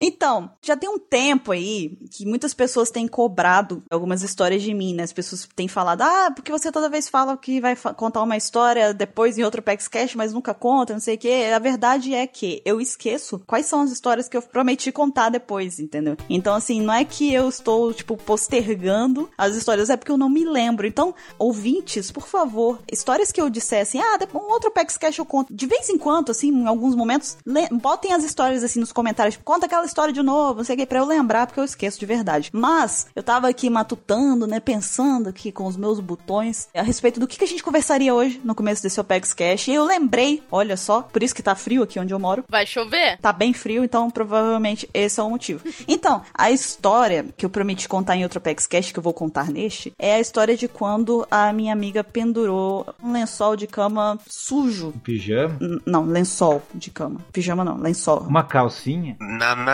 Então, já tem um tempo aí que muitas pessoas têm cobrado algumas histórias de mim, né? As pessoas têm falado, ah, porque você toda vez fala que vai contar uma história depois em outro PaxCast, mas nunca conta, não sei o quê. A verdade é que eu esqueço quais são as histórias que eu prometi contar depois, entendeu? Então, assim, não é que eu estou, tipo, postergando as histórias, é porque eu não me lembro. Então, ouvintes, por favor, histórias que eu dissesse, ah, um outro PaxCast eu conto. De vez em quando, assim, em alguns momentos, botem as histórias, assim, nos comentários. Conta aquela história de novo, não sei o que, pra eu lembrar, porque eu esqueço de verdade. Mas, eu tava aqui matutando, né, pensando aqui com os meus botões a respeito do que, que a gente conversaria hoje no começo desse Opex Cash. E eu lembrei, olha só, por isso que tá frio aqui onde eu moro. Vai chover? Tá bem frio, então provavelmente esse é o motivo. Então, a história que eu prometi contar em outro Opex Cash, que eu vou contar neste, é a história de quando a minha amiga pendurou um lençol de cama sujo. Pijama? N não, lençol de cama. Pijama não, lençol. Uma calcinha?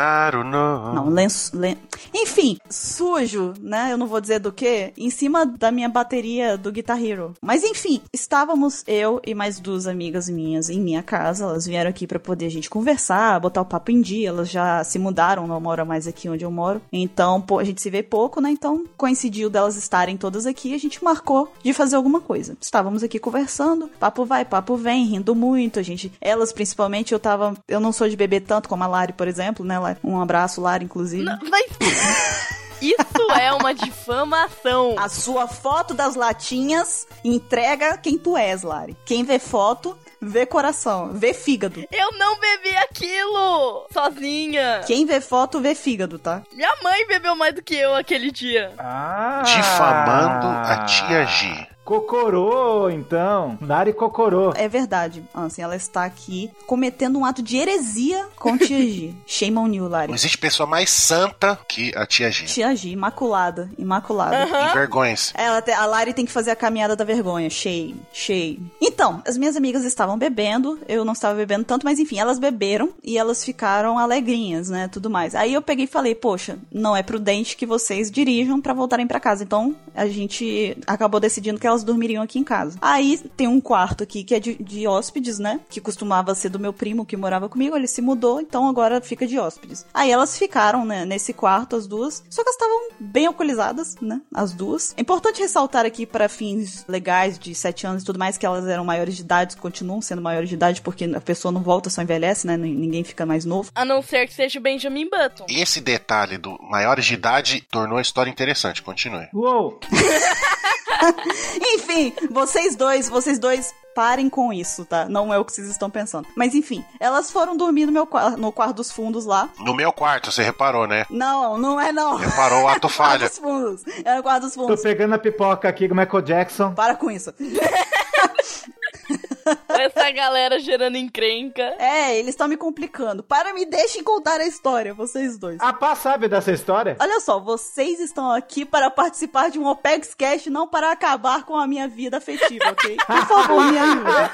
Nanaru, não. Não, lenço. Len... Enfim, sujo, né? Eu não vou dizer do que. Em cima da minha bateria do Guitar Hero. Mas enfim, estávamos eu e mais duas amigas minhas em minha casa. Elas vieram aqui para poder a gente conversar, botar o papo em dia. Elas já se mudaram, não moram mais aqui onde eu moro. Então, a gente se vê pouco, né? Então, coincidiu delas estarem todas aqui. A gente marcou de fazer alguma coisa. Estávamos aqui conversando, papo vai, papo vem, rindo muito. A gente, elas principalmente, eu tava. Eu não sou de beber tanto como a Lari, por exemplo, né, Um abraço, Lari, inclusive. Não, mas... Isso é uma difamação. A sua foto das latinhas entrega quem tu és, Lari. Quem vê foto vê coração, vê fígado. Eu não bebi aquilo sozinha. Quem vê foto vê fígado, tá? Minha mãe bebeu mais do que eu aquele dia. Ah! Difamando a tia G. Cocorô, então. Lari Cocorô. É verdade, Ansem. Ela está aqui cometendo um ato de heresia com Tia G. Shame on you, Lari. Não existe pessoa mais santa que a tia G. Tia G, imaculada. Imaculada. Uhum. Vergonhas. Ela te, a Lari tem que fazer a caminhada da vergonha. Shame, shame. Então, as minhas amigas estavam bebendo. Eu não estava bebendo tanto, mas enfim, elas beberam e elas ficaram alegrinhas, né? Tudo mais. Aí eu peguei e falei, poxa, não é prudente que vocês dirijam para voltarem para casa. Então, a gente acabou decidindo que elas elas dormiriam aqui em casa. Aí tem um quarto aqui que é de, de hóspedes, né? Que costumava ser do meu primo que morava comigo. Ele se mudou, então agora fica de hóspedes. Aí elas ficaram, né, nesse quarto, as duas. Só que elas estavam bem alcoolizadas, né? As duas. É importante ressaltar aqui para fins legais de 7 anos e tudo mais que elas eram maiores de idade, continuam sendo maiores de idade, porque a pessoa não volta, só envelhece, né? Ninguém fica mais novo. A não ser que seja o Benjamin Button. Esse detalhe do maiores de idade tornou a história interessante. Continue. Uou! enfim, vocês dois, vocês dois parem com isso, tá? Não é o que vocês estão pensando. Mas enfim, elas foram dormir no meu no quarto dos fundos lá. No meu quarto, você reparou, né? Não, não é não. Reparou o ato falha. quarto dos fundos. É no quarto dos fundos. Tô pegando a pipoca aqui do Michael Jackson. Para com isso. Essa galera gerando encrenca. É, eles estão me complicando. Para, me deixem contar a história, vocês dois. A Pá sabe dessa história? Olha só, vocês estão aqui para participar de um OPEX Cash, não para acabar com a minha vida afetiva, ok? Por favor, me ajuda.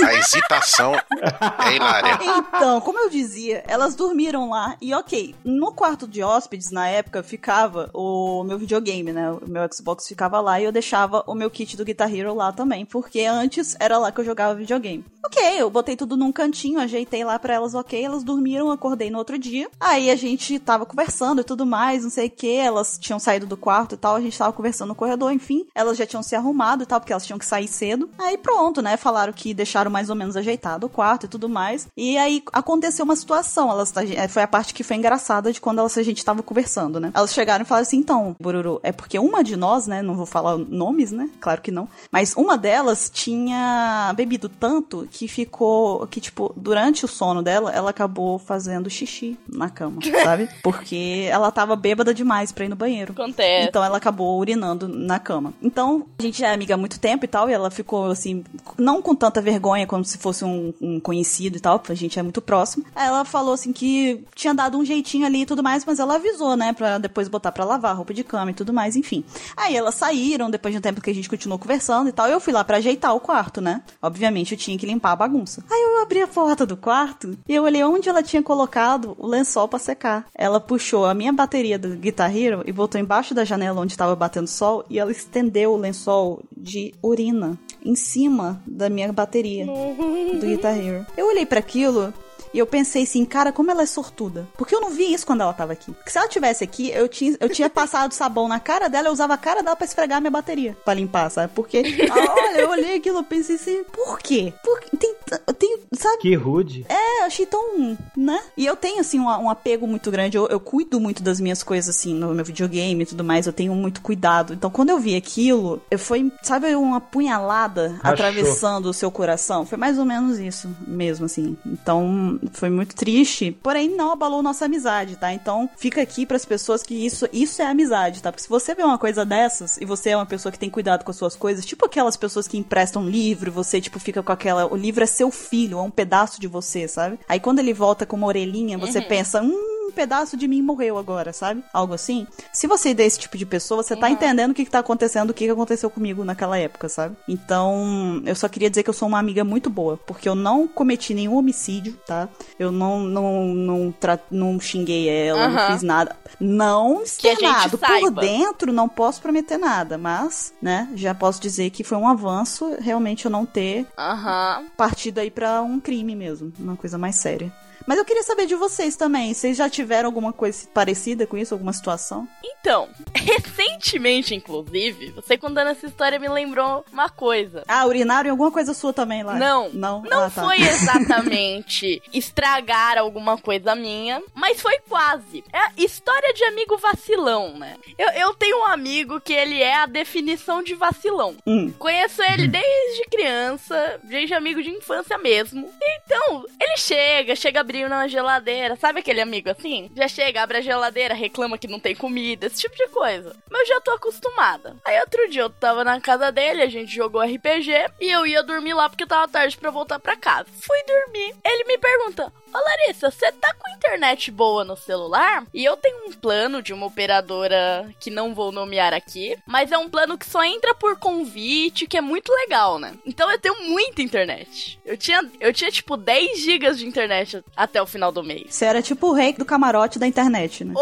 A hesitação é hilária. Então, como eu dizia, elas dormiram lá e ok, no quarto de hóspedes, na época, ficava o meu videogame, né? O meu Xbox ficava lá e eu deixava o meu kit do Guitar Hero lá também, porque antes era lá que eu jogava videogame. Ok, eu botei tudo num cantinho, ajeitei lá para elas, ok, elas dormiram, acordei no outro dia. Aí a gente tava conversando e tudo mais, não sei o que, elas tinham saído do quarto e tal, a gente tava conversando no corredor, enfim, elas já tinham se arrumado e tal, porque elas tinham que sair cedo. Aí pronto, né, falaram que deixaram mais ou menos ajeitado o quarto e tudo mais. E aí aconteceu uma situação, elas eh, foi a parte que foi engraçada de quando elas, a gente tava conversando, né? Elas chegaram e falaram assim, então, Bururu, é porque uma de nós, né, não vou falar nomes, né, claro que não, mas uma delas tinha bebido tanto que ficou. Que, tipo, durante o sono dela, ela acabou fazendo xixi na cama, sabe? Porque ela tava bêbada demais pra ir no banheiro. Acontece. Então ela acabou urinando na cama. Então, a gente é amiga há muito tempo e tal, e ela ficou assim, não com tanta vergonha como se fosse um, um conhecido e tal, porque a gente é muito próximo. Ela falou assim que tinha dado um jeitinho ali e tudo mais, mas ela avisou, né, pra depois botar pra lavar roupa de cama e tudo mais, enfim. Aí elas saíram, depois de um tempo que a gente continuou conversando e tal, eu fui lá para ajeitar o quarto, né? Obviamente eu tinha que limpar a bagunça. Aí eu abri a porta do quarto e eu olhei onde ela tinha colocado o lençol para secar. Ela puxou a minha bateria do Guitar Hero e botou embaixo da janela onde estava batendo sol e ela estendeu o lençol de urina em cima da minha bateria do Guitar Hero. Eu olhei para aquilo E eu pensei assim, cara, como ela é sortuda. Porque eu não vi isso quando ela tava aqui. Porque se ela tivesse aqui, eu tinha, eu tinha passado sabão na cara dela, eu usava a cara dela pra esfregar a minha bateria. Pra limpar, sabe? Porque, ah, olha, eu olhei aquilo, eu pensei assim, por quê? Porque tem, tem sabe? Que rude. É, eu achei tão, né? E eu tenho, assim, um, um apego muito grande. Eu, eu cuido muito das minhas coisas, assim, no meu videogame e tudo mais. Eu tenho muito cuidado. Então, quando eu vi aquilo, eu foi, sabe, uma punhalada Rachou. atravessando o seu coração. Foi mais ou menos isso mesmo, assim. Então, foi muito triste. Porém, não abalou nossa amizade, tá? Então, fica aqui pras pessoas que isso, isso é amizade, tá? Porque se você vê uma coisa dessas e você é uma pessoa que tem cuidado com as suas coisas, tipo aquelas pessoas que emprestam livro você, tipo, fica com aquela. O livro é seu filho, é um pedaço de você, sabe? Aí quando ele volta com uma orelhinha, você pensa, hum. Um pedaço de mim morreu agora, sabe? Algo assim. Se você é desse tipo de pessoa, você tá entendendo o que, que tá acontecendo, o que, que aconteceu comigo naquela época, sabe? Então, eu só queria dizer que eu sou uma amiga muito boa, porque eu não cometi nenhum homicídio, tá? Eu não não não, tra- não xinguei ela, não Aham. fiz nada. Não externado. Por dentro, não posso prometer nada, mas, né, já posso dizer que foi um avanço realmente eu não ter Aham. partido aí pra um crime mesmo, uma coisa mais séria. Mas eu queria saber de vocês também. Vocês já tiveram alguma coisa parecida com isso? Alguma situação? Então, recentemente, inclusive, você contando essa história me lembrou uma coisa. Ah, urinário em alguma coisa sua também lá? Não. Não? Não Ah, tá. foi exatamente estragar alguma coisa minha, mas foi quase. É história de amigo vacilão, né? Eu, eu tenho um amigo que ele é a definição de vacilão. Hum. Conheço ele desde criança, desde amigo de infância mesmo. Então, ele chega, chega abrindo na geladeira, sabe aquele amigo assim? Já chega, abre a geladeira, reclama que não tem comida, esse tipo de coisa. Mas eu já tô acostumada. Aí outro dia eu tava na casa dele, a gente jogou RPG e eu ia dormir lá porque tava tarde pra voltar pra casa. Fui dormir. Ele me pergunta: Ô Larissa, você tá com internet boa no celular? E eu tenho um plano de uma operadora que não vou nomear aqui, mas é um plano que só entra por convite, que é muito legal, né? Então eu tenho muita internet. Eu tinha, eu tinha tipo 10 gigas de internet até o final do mês. Você era tipo o rei do camarote da internet, né?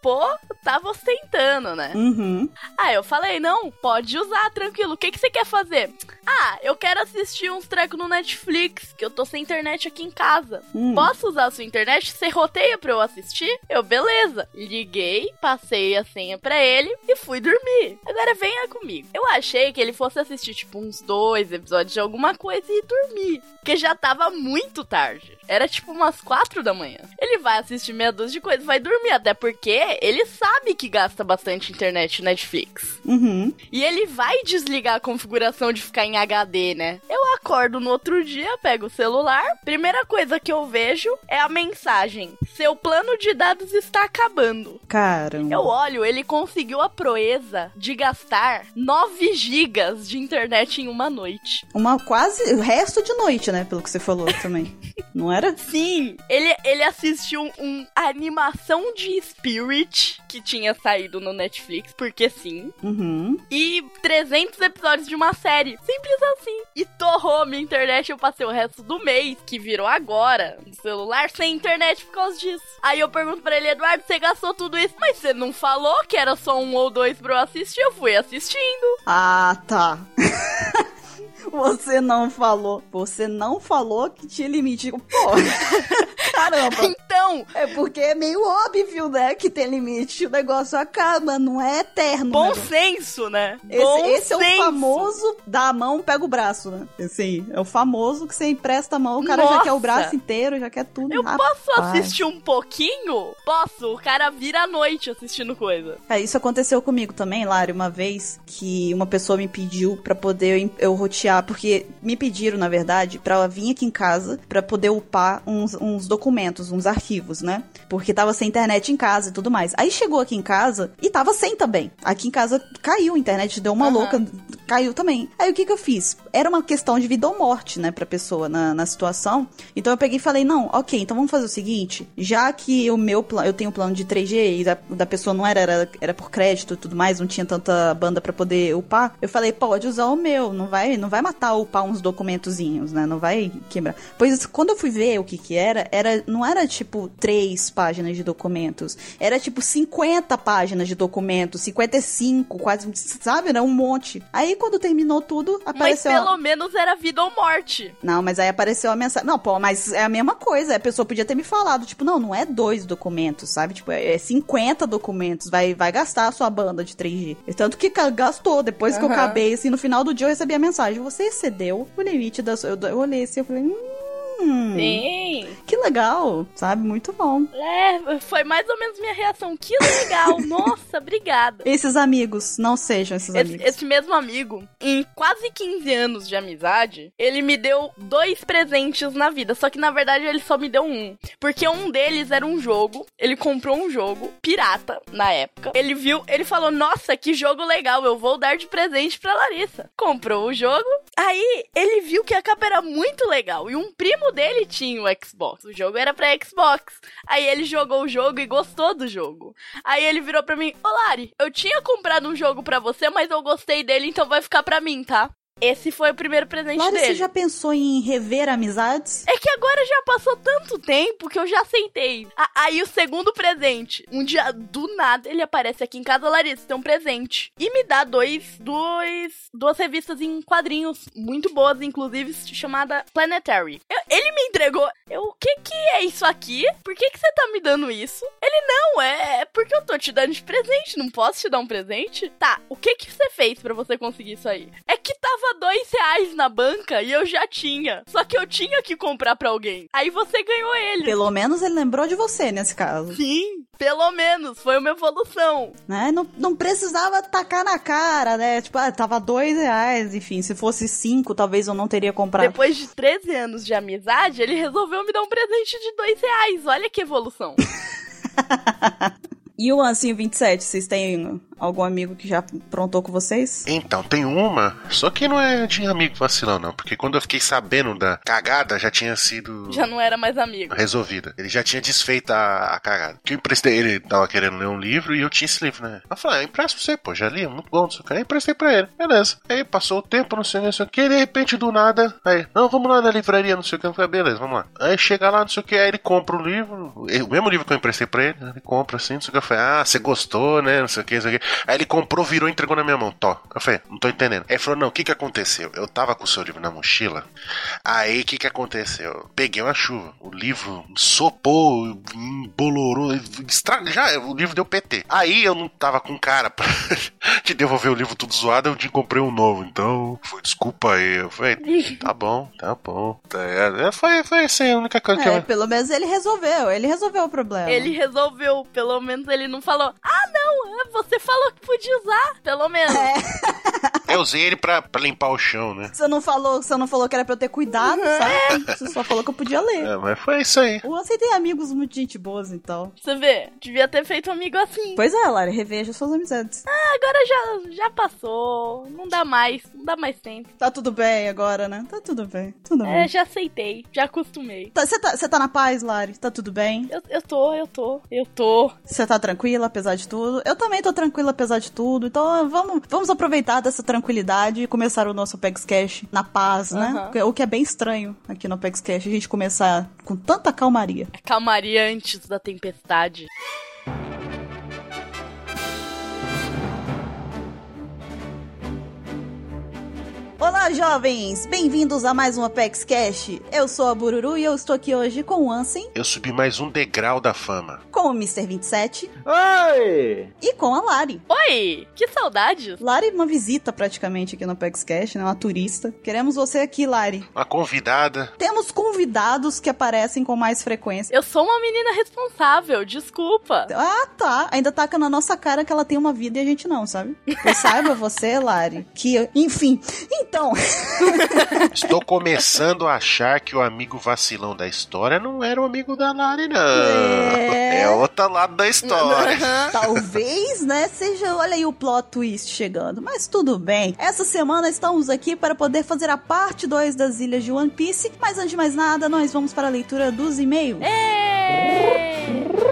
Pô, tava ostentando, né? Uhum. Ah, eu falei, não, pode usar, tranquilo. O que, que você quer fazer? Ah, eu quero assistir uns trecos no Netflix, que eu tô sem internet aqui em casa. Hum. Posso usar a sua internet? Você roteia pra eu assistir? Eu, beleza. Liguei, passei a senha pra ele e fui dormir. Agora venha comigo. Eu achei que ele fosse assistir, tipo, uns dois episódios de alguma coisa e dormir. Porque já tava muito tarde. Era tipo umas quatro da manhã. Ele vai assistir meia dúzia de coisas vai dormir. Até porque ele sabe que gasta bastante internet Netflix. Uhum. E ele vai desligar a configuração de ficar em HD, né? Eu acordo no outro dia, pego o celular. Primeira coisa que eu vejo é a mensagem: Seu plano de dados está acabando. Caramba. Eu olho, ele conseguiu a proeza de gastar 9 gigas de internet em uma noite. Uma quase. O resto de noite, né? Pelo que você falou também. Não era? Sim, ele, ele assistiu um animação de Spirit que tinha saído no Netflix, porque sim. Uhum. e 300 episódios de uma série. Simples assim. E torrou minha internet. Eu passei o resto do mês, que virou agora, no celular, sem internet por causa disso. Aí eu pergunto pra ele, Eduardo, você gastou tudo isso? Mas você não falou que era só um ou dois pra eu assistir? Eu fui assistindo. Ah, tá. Você não falou. Você não falou que tinha limite. Pô, caramba. Então, É porque é meio óbvio, né? Que tem limite. O negócio acaba, não é eterno. bom né? senso, né? Esse, bom esse é o senso. famoso dá a mão, pega o braço, né? Assim, é o famoso que você empresta a mão, o cara já Nossa! quer o braço inteiro, já quer tudo. Eu Rapaz. posso assistir um pouquinho? Posso. O cara vira à noite assistindo coisa. É, isso aconteceu comigo também, Lari, uma vez que uma pessoa me pediu pra poder eu, eu porque me pediram, na verdade, pra ela vir aqui em casa pra poder upar uns, uns documentos, uns arquivos, né? Porque tava sem internet em casa e tudo mais. Aí chegou aqui em casa e tava sem também. Aqui em casa caiu a internet, deu uma Aham. louca, caiu também. Aí o que que eu fiz? Era uma questão de vida ou morte, né, pra pessoa na, na situação. Então eu peguei e falei, não, ok, então vamos fazer o seguinte, já que o meu plano, eu tenho um plano de 3G e da, da pessoa não era, era, era por crédito e tudo mais, não tinha tanta banda pra poder upar, eu falei, pode usar o meu, não vai, não vai matar upar uns documentozinhos, né, não vai quebrar. Pois quando eu fui ver o que que era, era não era tipo três páginas de documentos, era tipo 50 páginas de documentos, 55, quase, sabe, era um monte. Aí quando terminou tudo, Mas apareceu. pelo menos era vida ou morte. Não, mas aí apareceu a mensagem. Não, pô, mas é a mesma coisa. A pessoa podia ter me falado, tipo, não, não é dois documentos, sabe? Tipo, é 50 documentos. Vai, vai gastar a sua banda de 3G. E tanto que gastou. Depois que eu acabei, assim, no final do dia eu recebi a mensagem. Você excedeu o limite da sua. Eu, olhei assim, eu falei, hum. Sim. Que legal, sabe? Muito bom. É, foi mais ou menos minha reação. Que legal. Nossa, obrigada. Esses amigos, não sejam esses Esse, amigos. esse mesmo amigo, em quase 15 anos de amizade, ele me deu dois presentes na vida. Só que na verdade ele só me deu um. Porque um deles era um jogo. Ele comprou um jogo pirata na época. Ele viu, ele falou: Nossa, que jogo legal, eu vou dar de presente pra Larissa. Comprou o jogo. Aí ele viu que a capa era muito legal. E um primo dele tinha o Xbox. O jogo era pra Xbox. Aí ele jogou o jogo e gostou do jogo. Aí ele virou pra mim: Ô Lari, eu tinha comprado um jogo pra você, mas eu gostei dele, então vai ficar pra mim, tá? Esse foi o primeiro presente Lari, dele. você já pensou em rever amizades? É que agora já passou tanto tempo que eu já aceitei. A- aí o segundo presente. Um dia, do nada, ele aparece aqui em casa, Larissa, tem um presente. E me dá dois, dois, duas revistas em quadrinhos, muito boas, inclusive, chamada Planetary. Eu- ele me entregou. Eu, o que que é isso aqui? Por que que você tá me dando isso? Ele, não, é, é porque eu tô te dando de presente, não posso te dar um presente? Tá, o que que você fez pra você conseguir isso aí? É que tava dois reais na banca e eu já tinha. Só que eu tinha que comprar pra alguém. Aí você ganhou ele. Pelo menos ele lembrou de você nesse caso. Sim, pelo menos. Foi uma evolução. né? Não, não precisava tacar na cara, né? Tipo, ah, tava dois reais, enfim, se fosse cinco, talvez eu não teria comprado. Depois de 13 anos de amizade, ele resolveu me dar um presente de dois reais. Olha que evolução. E o Ancinho 27, vocês têm algum amigo que já aprontou com vocês? Então, tem uma, só que não é de amigo vacilão, não. Porque quando eu fiquei sabendo da cagada, já tinha sido Já não era mais amigo. resolvida. Ele já tinha desfeito a, a cagada. Que eu emprestei, ele tava querendo ler um livro e eu tinha esse livro, né? Eu falei, ah, empresta pra você, pô, já li, é muito bom, não sei o que. Aí emprestei pra ele. Beleza. Aí passou o tempo, não sei o que, não sei o que. E de repente, do nada, aí, não, vamos lá na livraria, não sei o que. Eu falei, beleza, vamos lá. Aí chega lá, não sei o que, aí ele compra o livro, o mesmo livro que eu emprestei pra ele, né? ele compra assim, não sei o que. Eu falei, ah, você gostou, né? Não sei o que, não sei o que. Aí ele comprou, virou e entregou na minha mão. Tó. Eu falei, não tô entendendo. Aí ele falou, não, o que que aconteceu? Eu tava com o seu livro na mochila. Aí o que que aconteceu? Peguei uma chuva. O livro sopou, embolorou, estra... já o livro deu PT. Aí eu não tava com cara pra te devolver o livro tudo zoado, eu te comprei um novo. Então, foi desculpa aí. Eu falei, tá bom, tá bom. Tá, é, foi, foi assim, a única coisa que É, eu. pelo menos ele resolveu, ele resolveu o problema. Ele resolveu, pelo menos ele não falou, ah não, é, você falou que podia usar, pelo menos. Eu usei ele pra, pra limpar o chão, né? Você não falou, você não falou que era pra eu ter cuidado, sabe? Você só falou que eu podia ler. É, mas foi isso aí. Ansem tem amigos muito gente boas, então. Você vê, devia ter feito um amigo assim. Pois é, Lara, reveja suas amizades. Agora já, já passou, não dá mais, não dá mais tempo. Tá tudo bem agora, né? Tá tudo bem, tudo É, bem. já aceitei, já acostumei. Você tá, você tá na paz, Lari? Tá tudo bem? Eu, eu tô, eu tô, eu tô. Você tá tranquila, apesar de tudo? Eu também tô tranquila, apesar de tudo. Então vamos, vamos aproveitar dessa tranquilidade e começar o nosso Apex Cash na paz, né? Aham. O que é bem estranho aqui no Apex Cash, a gente começar com tanta calmaria. A calmaria antes da tempestade. Olá, jovens! Bem-vindos a mais um Apex Cash. Eu sou a Bururu e eu estou aqui hoje com o Ansem, Eu subi mais um degrau da fama. com o Mr. 27 Oi! e com a Lari. Oi, que saudades. Lari, uma visita praticamente aqui no Apex Cash, né? Uma turista. Queremos você aqui, Lari. Uma convidada. Temos convidados que aparecem com mais frequência. Eu sou uma menina responsável, desculpa. Ah, tá. Ainda taca na nossa cara que ela tem uma vida e a gente não, sabe? Eu saiba você, Lari, que. Enfim. Então. Estou começando a achar que o amigo vacilão da história não era o amigo da Lari, não. É. É outro lado da história. Talvez, né, seja, olha aí o plot twist chegando. Mas tudo bem. Essa semana estamos aqui para poder fazer a parte 2 das Ilhas de One Piece. Mas antes de mais nada, nós vamos para a leitura dos e-mails. Ê!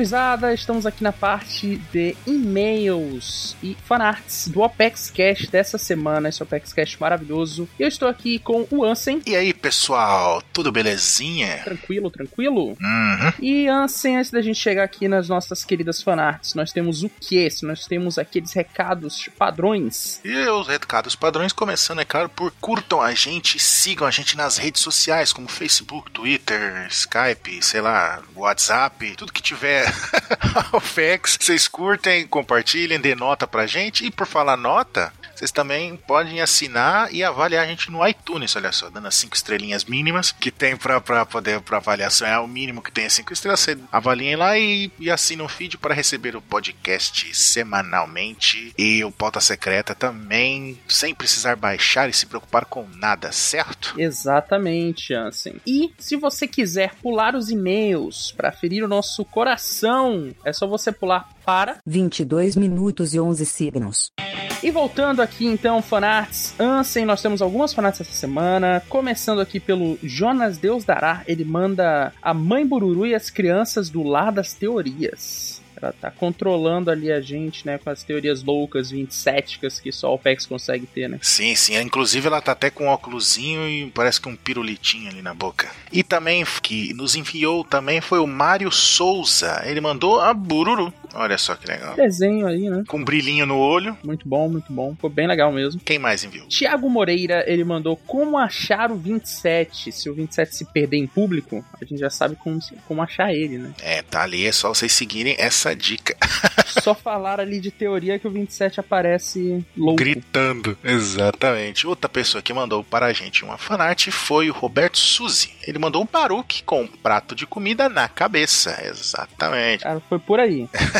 Gurizada, estamos aqui na parte de e-mails e fanarts do Opex Cash dessa semana, esse Opex Cash maravilhoso. Eu estou aqui com o Ansem. E aí, pessoal, tudo belezinha? Tranquilo, tranquilo? Uhum. E Ansem, antes da gente chegar aqui nas nossas queridas fanarts, nós temos o que? Nós temos aqueles recados padrões. E os recados padrões, começando, é claro, por curtam a gente, sigam a gente nas redes sociais, como Facebook, Twitter, Skype, sei lá, WhatsApp, tudo que tiver o FX, vocês curtem, compartilhem, dê nota pra gente. E por falar nota, vocês também podem assinar e avaliar a gente no iTunes, olha só, dando as cinco estrelinhas mínimas que tem pra, pra poder pra avaliação. É o mínimo que tem as cinco estrelas. Você avaliem lá e, e assinem o feed para receber o podcast semanalmente e o pauta secreta também, sem precisar baixar e se preocupar com nada, certo? Exatamente, Ansem. E se você quiser pular os e-mails para ferir o nosso coração, é só você pular para 22 minutos e 11 segundos. E voltando aqui então, fanarts, Ansem, nós temos algumas fanarts essa semana. Começando aqui pelo Jonas Deus Dará, ele manda a mãe Bururu e as crianças do lar das teorias. Ela tá controlando ali a gente, né, com as teorias loucas, 27 que só o PEX consegue ter, né? Sim, sim. Inclusive ela tá até com um óculosinho e parece que um pirulitinho ali na boca. E também que nos enviou também foi o Mário Souza. Ele mandou a Bururu. Olha só que legal. Desenho aí, né? Com um brilhinho no olho. Muito bom, muito bom. Ficou bem legal mesmo. Quem mais enviou? Tiago Moreira, ele mandou como achar o 27. Se o 27 se perder em público, a gente já sabe como, como achar ele, né? É, tá ali, é só vocês seguirem essa dica. só falar ali de teoria que o 27 aparece louco. Gritando. Exatamente. Outra pessoa que mandou para a gente uma fanart foi o Roberto Suzy. Ele mandou um Baruque com um prato de comida na cabeça. Exatamente. Cara, foi por aí.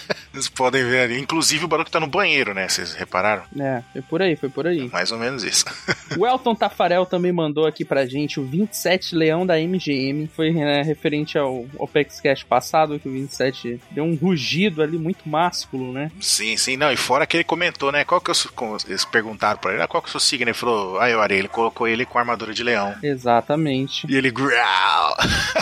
Vocês podem ver ali. Inclusive o Baruque tá no banheiro, né? Vocês repararam? É, foi por aí, foi por aí. Mais ou menos isso. o Elton Tafarel também mandou aqui pra gente o 27 Leão da MGM. Foi né, referente ao Opex Cash passado, que o 27 deu um rugido ali muito másculo, né? Sim, sim. Não, e fora que ele comentou, né? Qual que eu. Eles perguntaram pra ele, ah, qual que é o seu signo? Ele falou, ah, eu ele colocou ele com armadura de leão. Exatamente. E ele growl.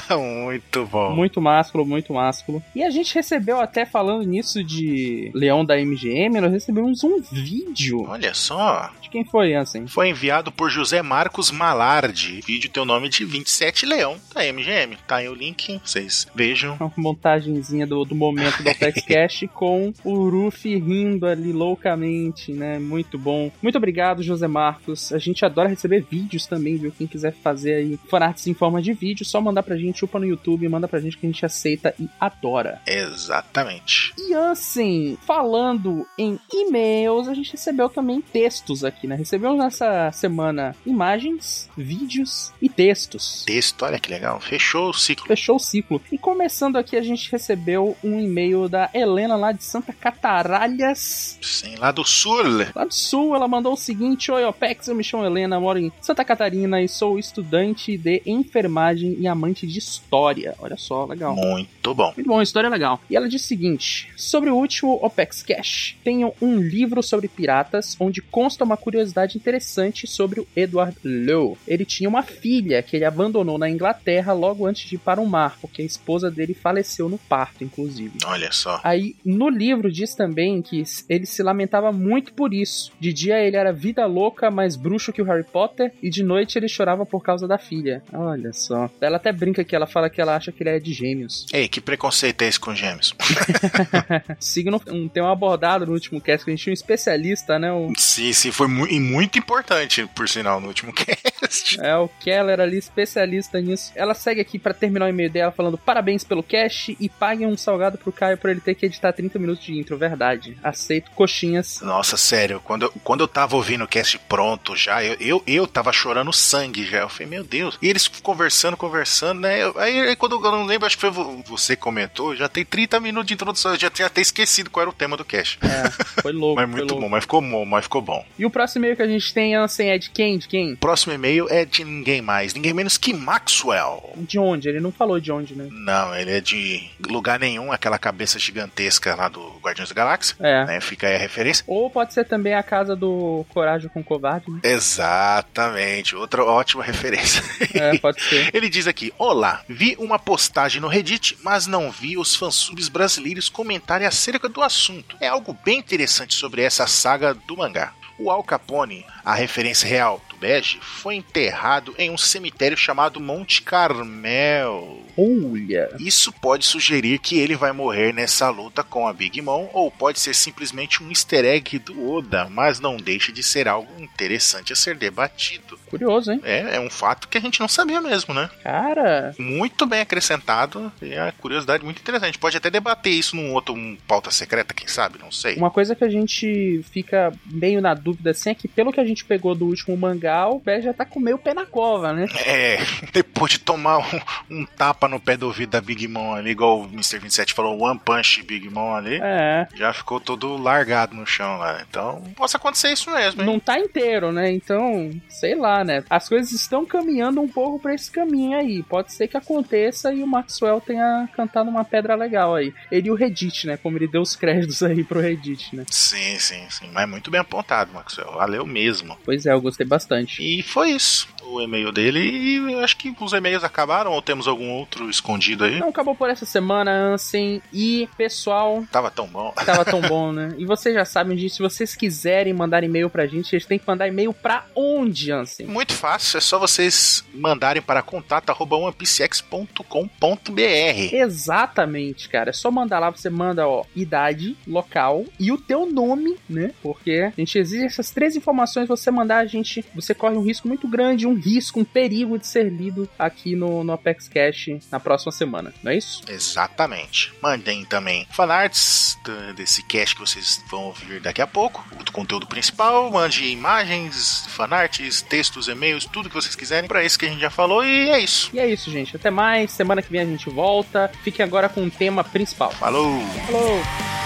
muito bom. Muito másculo, muito másculo. E a gente recebeu até falando nisso de Leão da MGM, nós recebemos um vídeo. Olha só. De quem foi, Ansem? Foi enviado por José Marcos Malardi. Vídeo tem o nome de 27 Leão da MGM. Tá aí o link, vocês vejam. Uma montagenzinha do, do momento do Apex Cash com o Ruffy rindo ali loucamente, né? Muito bom. Muito obrigado, José Marcos. A gente adora receber vídeos também, viu? Quem quiser fazer aí fanarts em forma de vídeo, só mandar pra gente, upa no YouTube, manda pra gente que a gente aceita e adora. Exatamente. E assim, falando em e-mails, a gente recebeu também textos aqui, né? Recebemos nessa semana imagens, vídeos e textos. Texto, olha que legal. Fechou o ciclo. Fechou o ciclo. E começando aqui, a gente recebeu um e-mail da Helena lá de Santa Cataralhas. Sim, lá do sul. Lá do sul, ela mandou o seguinte: Oi, Opex, eu me chamo Helena, moro em Santa Catarina e sou estudante de enfermagem e amante de história. Olha só, legal. Muito bom. Muito bom, história legal. E ela diz o seguinte: Sobre o último Opex Cash, tenho um livro sobre piratas onde consta uma curiosidade interessante sobre o Edward Lowe. Ele tinha uma filha que ele abandonou na Inglaterra logo antes de ir para o mar, porque a esposa dele faleceu no parto, inclusive. Olha só. Aí, no livro diz também que ele se lamentava muito por isso. De dia ele era vida louca, mais bruxo que o Harry Potter, e de noite ele chorava por causa da filha. Olha só. Ela até brinca que ela fala que ela acha que ele é de gêmeos. Ei, que preconceito é esse com gêmeos? Signo um, tem uma abordado no último cast que a gente tinha um especialista, né? O... Sim, sim, foi mu e muito importante, por sinal, no último cast. É, o Keller ali, especialista nisso. Ela segue aqui para terminar o e-mail dela falando parabéns pelo cast e paguem um salgado pro Caio por ele ter que editar 30 minutos de intro. Verdade. Aceito coxinhas. Nossa, sério, quando eu, quando eu tava ouvindo o cast pronto já, eu, eu, eu tava chorando sangue já. Eu falei, meu Deus. E eles conversando, conversando, né? Aí, aí quando eu não lembro, acho que foi você que comentou, já tem 30 minutos de introdução, eu já tinha esquecido qual era o tema do cast. É, foi louco. mas muito louco. bom, mas ficou bom, mas ficou bom. E o próximo e-mail que a gente tem, Ansem, é de quem? De quem? Próximo e-mail é de ninguém mais, ninguém menos que Maxwell. De onde? Ele não falou de onde, né? Não, ele é de lugar nenhum, aquela cabeça gigantesca lá do Guardiões da Galáxia. É. Né? Fica aí a referência. Ou pode ser também a casa do Coragem com Covarde, né? Exatamente, outra ótima referência. É, pode ser. Ele diz aqui: Olá, vi uma postagem no Reddit, mas não vi os fansubs brasileiros comentarem acerca do assunto. É algo bem interessante sobre essa saga do mangá. O Al Capone, a referência real do Bege, foi enterrado em um cemitério chamado Monte Carmel. Olha. Isso pode sugerir que ele vai morrer nessa luta com a Big Mom, ou pode ser simplesmente um easter egg do Oda, mas não deixa de ser algo interessante a ser debatido. Curioso, hein? É, é um fato que a gente não sabia mesmo, né? Cara, Muito bem acrescentado e é uma curiosidade muito interessante. Pode até debater isso num outro um pauta secreta, quem sabe, não sei. uma coisa que a gente fica meio na dúvida assim é que, pelo que a gente pegou do último mangá, o Bé já tá com meio pé na cova, né? É, depois de tomar um, um tapa no pé do ouvido da Big Mom ali, igual o Mr. 27 falou, One Punch Big Mom ali, É. já ficou todo largado no chão lá. Então, possa acontecer isso mesmo, hein? Não tá inteiro, né? Então, sei lá, né? As coisas estão caminhando um pouco pra esse caminho aí. Pode ser que aconteça e o Maxwell tenha cantado uma pedra legal aí. Ele e o Reddit, né? Como ele deu os créditos aí pro Reddit, né? Sim, sim, sim. Mas muito bem apontado, Maxwell. Valeu mesmo. Pois é, eu gostei bastante. E foi isso. O e-mail dele. E eu acho que os e-mails acabaram ou temos algum outro escondido aí? Não acabou por essa semana, Ansem. E, pessoal, Tava tão bom. tava tão bom, né? E vocês já sabem disso. Se vocês quiserem mandar e-mail pra gente, vocês têm que mandar e-mail pra onde, Ansem? Muito fácil, é só vocês mandarem para contato@onepcx.com.br. Exatamente, cara. É só mandar lá, você manda, ó, idade, local e o teu nome, né? Porque a gente exige essas três informações, você mandar a gente, você corre um risco muito grande, um risco, um perigo de ser lido aqui no, no Apex Cash na próxima semana, não é isso? Exatamente. Mandem também fanarts desse cast que vocês vão ouvir daqui a pouco, o conteúdo principal, mande imagens, fanarts, textos, e-mails, tudo que vocês quiserem para isso que a gente já falou e é isso. E é isso, gente. Até mais. Semana que vem a gente volta. Fiquem agora com o tema principal. Falou! Falou!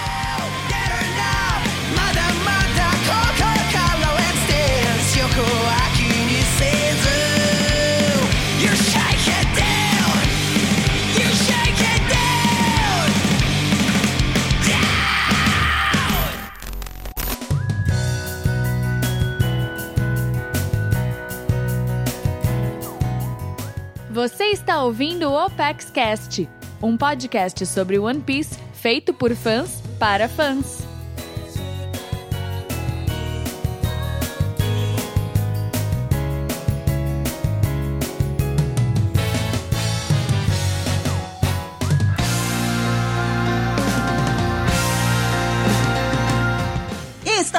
Está ouvindo o Opex Cast, um podcast sobre One Piece feito por fãs para fãs.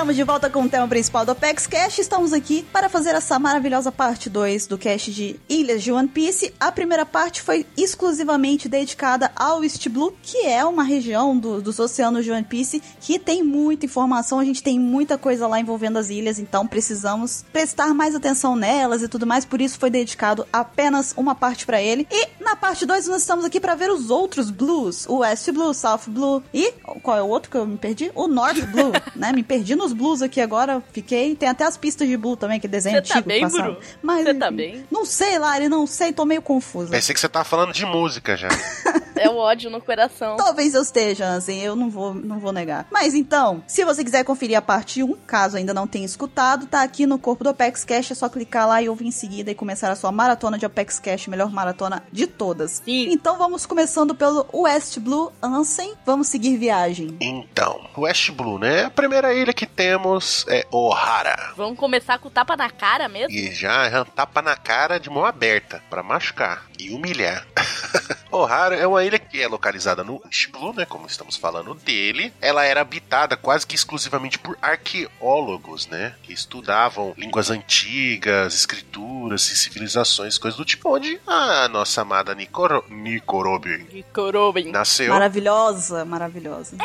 Estamos de volta com o tema principal do Apex Cash. Estamos aqui para fazer essa maravilhosa parte 2 do cast de Ilhas de One Piece. A primeira parte foi exclusivamente dedicada ao East Blue, que é uma região do- dos oceanos de One Piece que tem muita informação. A gente tem muita coisa lá envolvendo as ilhas, então precisamos prestar mais atenção nelas e tudo mais. Por isso foi dedicado apenas uma parte para ele. E na parte 2 nós estamos aqui para ver os outros Blues: o West Blue, South Blue e qual é o outro que eu me perdi? O North Blue, né? Me perdi nos blues aqui agora, fiquei. Tem até as pistas de blue também, que é desenho Você tá antigo. bem, passava. Bru? Mas, Você tá bem? Não sei, Lari, não sei, tô meio confusa. Pensei que você tava falando de música já. É o ódio no coração. Talvez eu esteja, assim, eu não vou, não vou negar. Mas então, se você quiser conferir a parte 1, caso ainda não tenha escutado, tá aqui no corpo do Apex Cash, é só clicar lá e ouvir em seguida e começar a sua maratona de Apex Cash, melhor maratona de todas. Sim. Então vamos começando pelo West Blue Ansem, vamos seguir viagem. Então, West Blue, né? A primeira ilha que temos é Ohara. Vamos começar com tapa na cara mesmo? E já é um tapa na cara de mão aberta, pra machucar e humilhar. Ohara é uma ilha que é localizada no East Blue, né? Como estamos falando dele. Ela era habitada quase que exclusivamente por arqueólogos, né? Que estudavam línguas antigas, escrituras e civilizações, coisas do tipo. Onde a nossa amada Nikoro... Nikorobi De Corobin. nasceu. Maravilhosa, maravilhosa.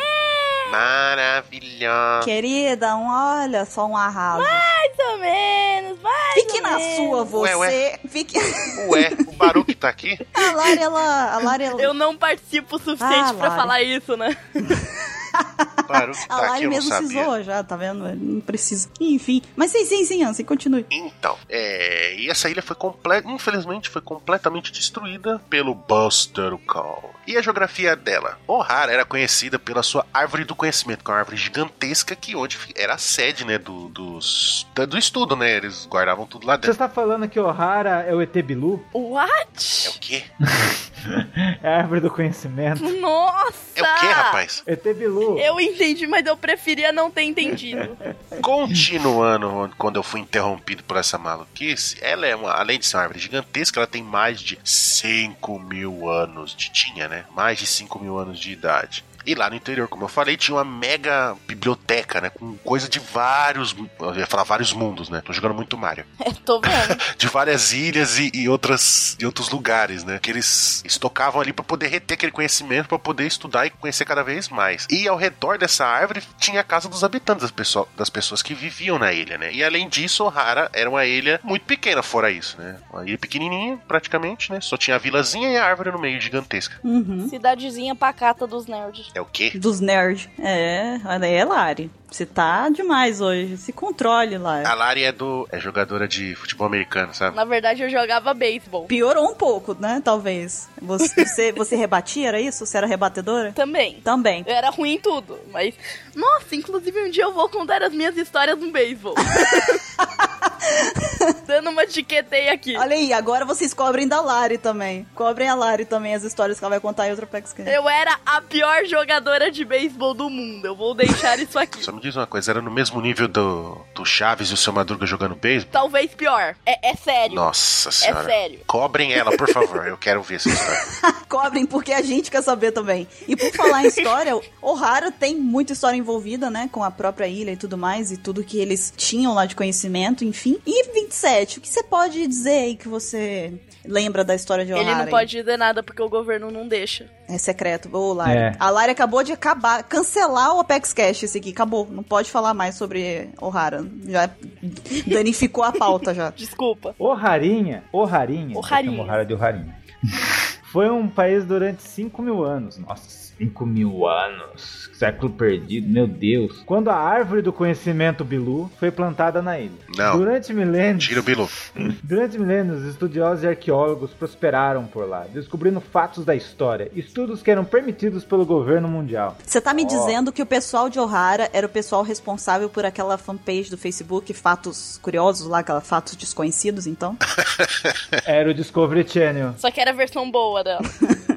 Maravilhosa. Querida, um, olha só um arraso. Mais ou menos, mais Fique ou na menos. sua, você. Ué, ué. Fique. Ué, o Baruque tá aqui? A Lari, ela. A Lari, ela... Eu não participo o suficiente Ah, pra falar isso, né? A tá aqui, Lari mesmo zoa já, tá vendo? Não precisa. Enfim. Mas sim, sim, sim, Ansem, continue. Então, é, e essa ilha foi completa, infelizmente foi completamente destruída pelo Buster Call. E a geografia dela? O'Hara era conhecida pela sua árvore do conhecimento, que é uma árvore gigantesca que onde era a sede, né, do, dos, da- do estudo, né? Eles guardavam tudo lá Você dentro. está falando que Ohara é o ET Bilu? É What? o quê? É a árvore do conhecimento. Nossa! É o quê, rapaz? ET Bilu. Eu entendi, mas eu preferia não ter entendido. Continuando, quando eu fui interrompido por essa maluquice, ela é uma, além de ser uma árvore gigantesca, ela tem mais de 5 mil anos de tinha, né? Mais de 5 mil anos de idade. E lá no interior, como eu falei, tinha uma mega biblioteca, né? Com coisa de vários. Eu ia falar vários mundos, né? Tô jogando muito Mario. É, tô vendo. De várias ilhas e, e outras, e outros lugares, né? Que eles estocavam ali pra poder reter aquele conhecimento, pra poder estudar e conhecer cada vez mais. E ao redor dessa árvore tinha a casa dos habitantes, das, pessoa, das pessoas que viviam na ilha, né? E além disso, Ohara era uma ilha muito pequena, fora isso, né? Uma ilha pequenininha, praticamente, né? Só tinha a vilazinha e a árvore no meio, gigantesca. Uhum. Cidadezinha pacata dos nerds. É o quê? Dos nerds. É, olha aí, é Lari. Você tá demais hoje. Se controle, Lari. A Lari é do. é jogadora de futebol americano, sabe? Na verdade, eu jogava beisebol. Piorou um pouco, né? Talvez. Você, você, você rebatia, era isso? Você era rebatedora? Também. Também. Eu era ruim em tudo, mas. Nossa, inclusive um dia eu vou contar as minhas histórias no beisebol. Dando uma tiqueteia aqui. Olha aí, agora vocês cobrem da Lari também. Cobrem a Lari também as histórias que ela vai contar em outra Pex Game. Eu era a pior jogadora de beisebol do mundo. Eu vou deixar isso aqui. Só me diz uma coisa, era no mesmo nível do, do Chaves e o seu Madruga jogando beisebol? Talvez pior. É, é sério. Nossa senhora. sério. Cobrem ela, por favor. Eu quero ver essa história. Cobrem porque a gente quer saber também. E por falar em história, Ohara tem muita história envolvida, né? Com a própria ilha e tudo mais, e tudo que eles tinham lá de conhecimento, enfim. E 27, o que você pode dizer aí que você lembra da história de Ohara? Ele não pode dizer nada porque o governo não deixa. É secreto. Ô, Lari. É. A Lari acabou de acabar, cancelar o Apex Cash esse aqui. Acabou. Não pode falar mais sobre Ohara. Já danificou a pauta já. Desculpa. Oharinha, Oharinha, Oharinha. Ohara de Oharinha. Foi um país durante 5 mil anos. Nossa, 5 mil anos. Século perdido, meu Deus. Quando a árvore do conhecimento Bilu foi plantada na ilha. Não. Durante milênios. Tira o Bilu. Durante milênios, estudiosos e arqueólogos prosperaram por lá, descobrindo fatos da história, estudos que eram permitidos pelo governo mundial. Você tá me Ó. dizendo que o pessoal de Ohara era o pessoal responsável por aquela fanpage do Facebook, Fatos Curiosos lá, aquela Fatos Desconhecidos, então? Era o Discovery Channel. Só que era a versão boa dela.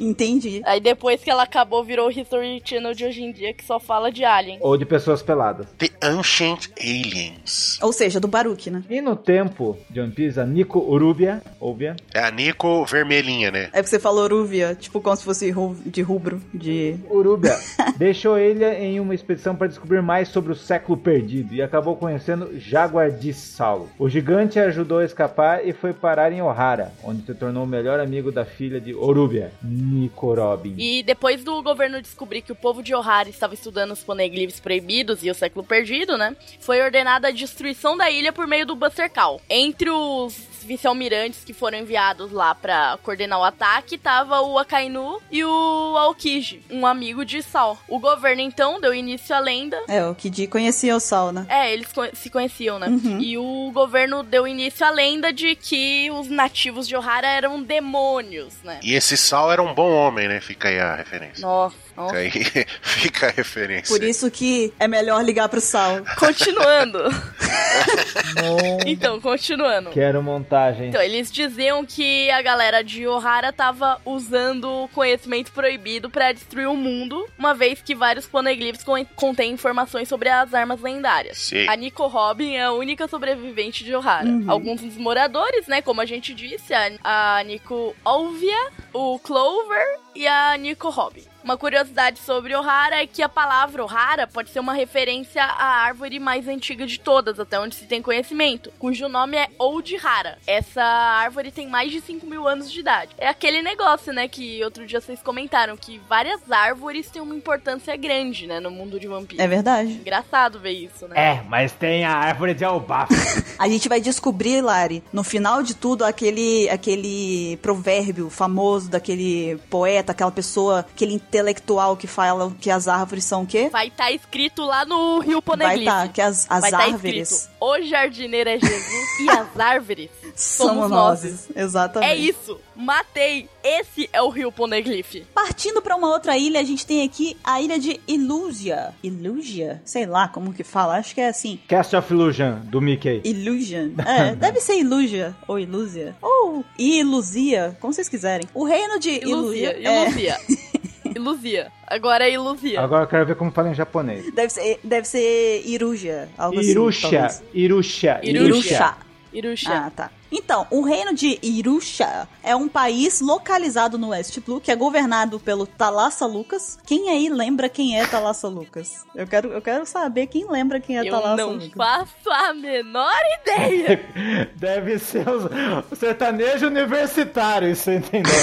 Entendi. Aí depois que ela acabou, virou o History Channel de hoje em dia, que só fala de Alien. Ou de pessoas peladas. The Ancient Aliens. Ou seja, do Baruch, né? E no tempo de One Piece, a Nico Urubia, Ubia, É a Nico vermelhinha, né? É porque você falou Rúvia, tipo como se fosse ru- de rubro, de... Urubia deixou ele em uma expedição para descobrir mais sobre o século perdido e acabou conhecendo Jaguar de Saulo. O gigante ajudou a escapar e foi parar em Ohara, onde se tornou o melhor amigo da filha de Urubia, Nico Robin. E depois do governo descobrir que o povo de Ohara estava estudando os poneglyphs proibidos e o século perdido, né? Foi ordenada a destruição da ilha por meio do Buster Call. Entre os vice-almirantes que foram enviados lá pra coordenar o ataque, tava o Akainu e o Aokiji, um amigo de Sal. O governo então deu início à lenda É, o Kid conhecia o Sol, né? é, eles co- se conheciam, né? Uhum. E o governo deu início à lenda de que os nativos de Ohara eram demônios, né? E esse Sal era um bom homem, né? Fica aí a referência. Nossa, Fica aí, fica a referência. Por isso que é melhor ligar pro Sal. Continuando. então, continuando. Quero montagem. Então, eles diziam que a galera de Ohara tava usando o conhecimento proibido pra destruir o mundo, uma vez que vários poneglyphs con- contêm informações sobre as armas lendárias. Sim. A Nico Robin é a única sobrevivente de Ohara. Uhum. Alguns dos moradores, né, como a gente disse, a, a Nico Olvia, o Clover e a Nico Robin. Uma curiosidade sobre Ohara é que a palavra Ohara pode ser uma referência à árvore mais antiga de todas, até onde se tem conhecimento, cujo nome é Oldhara. Essa árvore tem mais de 5 mil anos de idade. É aquele negócio, né, que outro dia vocês comentaram, que várias árvores têm uma importância grande, né, no mundo de Piece. É verdade. Engraçado ver isso, né? É, mas tem a árvore de albafa. A gente vai descobrir, Lari, no final de tudo, aquele, aquele provérbio famoso daquele poeta aquela pessoa, aquele intelectual que fala que as árvores são o quê? Vai estar escrito lá no Rio Vai Poneglyph. estar, que as, as Vai tá árvores escrito, o jardineiro é Jesus e as árvores somos somos nós. nós. Exatamente. É isso. Matei. Esse é o Rio Poneglyph. Partindo pra uma outra ilha, a gente tem aqui a ilha de Illusia. Illusia? Sei lá como que fala, acho que é assim. Cast of Illusion, do Mickey. Illusion. É, deve ser Illusia ou Illusia. Ou Ilusia, como vocês quiserem. O reino de Iluzia. Illusia. é-. Agora é Iluzia. Agora eu quero ver como fala em japonês. deve, ser, deve ser Iruja. Algo assim, Irusha, talvez. Irusha, Irusha. Irusha. Ah, tá. Então, o reino de Irusha é um país localizado no West Blue que é governado pelo Talassa Lucas. Quem aí lembra quem é Talassa Lucas? Eu quero, eu quero saber quem lembra quem é Eu Talassa não Lucas. faço a menor ideia. Deve ser o sertanejo universitário, isso entendeu?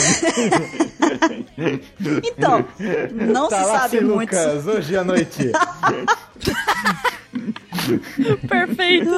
Então, não tá se sabe sim, muito. Lucas, hoje à noite. Perfeito.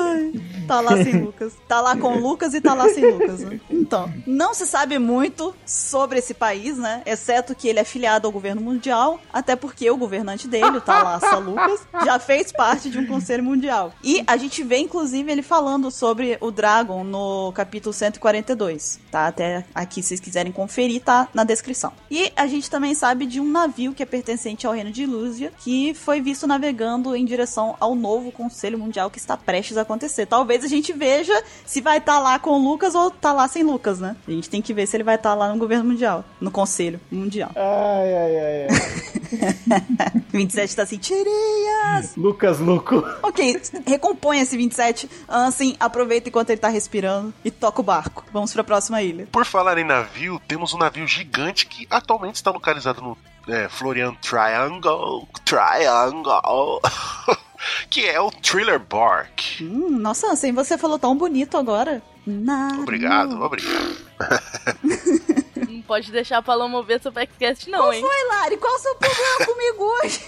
Tá lá sem Lucas. Tá lá com Lucas e tá lá sem Lucas. né? Então, não se sabe muito sobre esse país, né? Exceto que ele é filiado ao governo mundial, até porque o governante dele, o Talassa Lucas, já fez parte de um conselho mundial. E a gente vê, inclusive, ele falando sobre o Dragon no capítulo 142, tá? Até aqui, se vocês quiserem conferir, tá na descrição. E a gente também sabe de um navio que é pertencente ao reino de Ilúzia, que foi visto navegando em direção ao novo conselho mundial que está prestes a acontecer. Talvez a gente veja se vai estar lá com o Lucas ou tá lá sem Lucas, né? A gente tem que ver se ele vai estar lá no governo mundial, no conselho mundial. Ai, ai, ai, ai. 27 tá assim, tirinhas! Lucas Luco. Ok, recompõe esse 27. Ansem, aproveita enquanto ele tá respirando e toca o barco. Vamos pra próxima ilha. Por falar em navio, temos um navio gigante que atualmente está localizado no é, Florian Triangle. Triangle. que é o Thriller Bark. Hum, nossa, Ansem, você falou tão bonito agora. Na- Obrigado, obrigado. Não pode deixar a Paloma ver seu podcast, não, hein? Oi, Lari, qual o seu problema comigo hoje?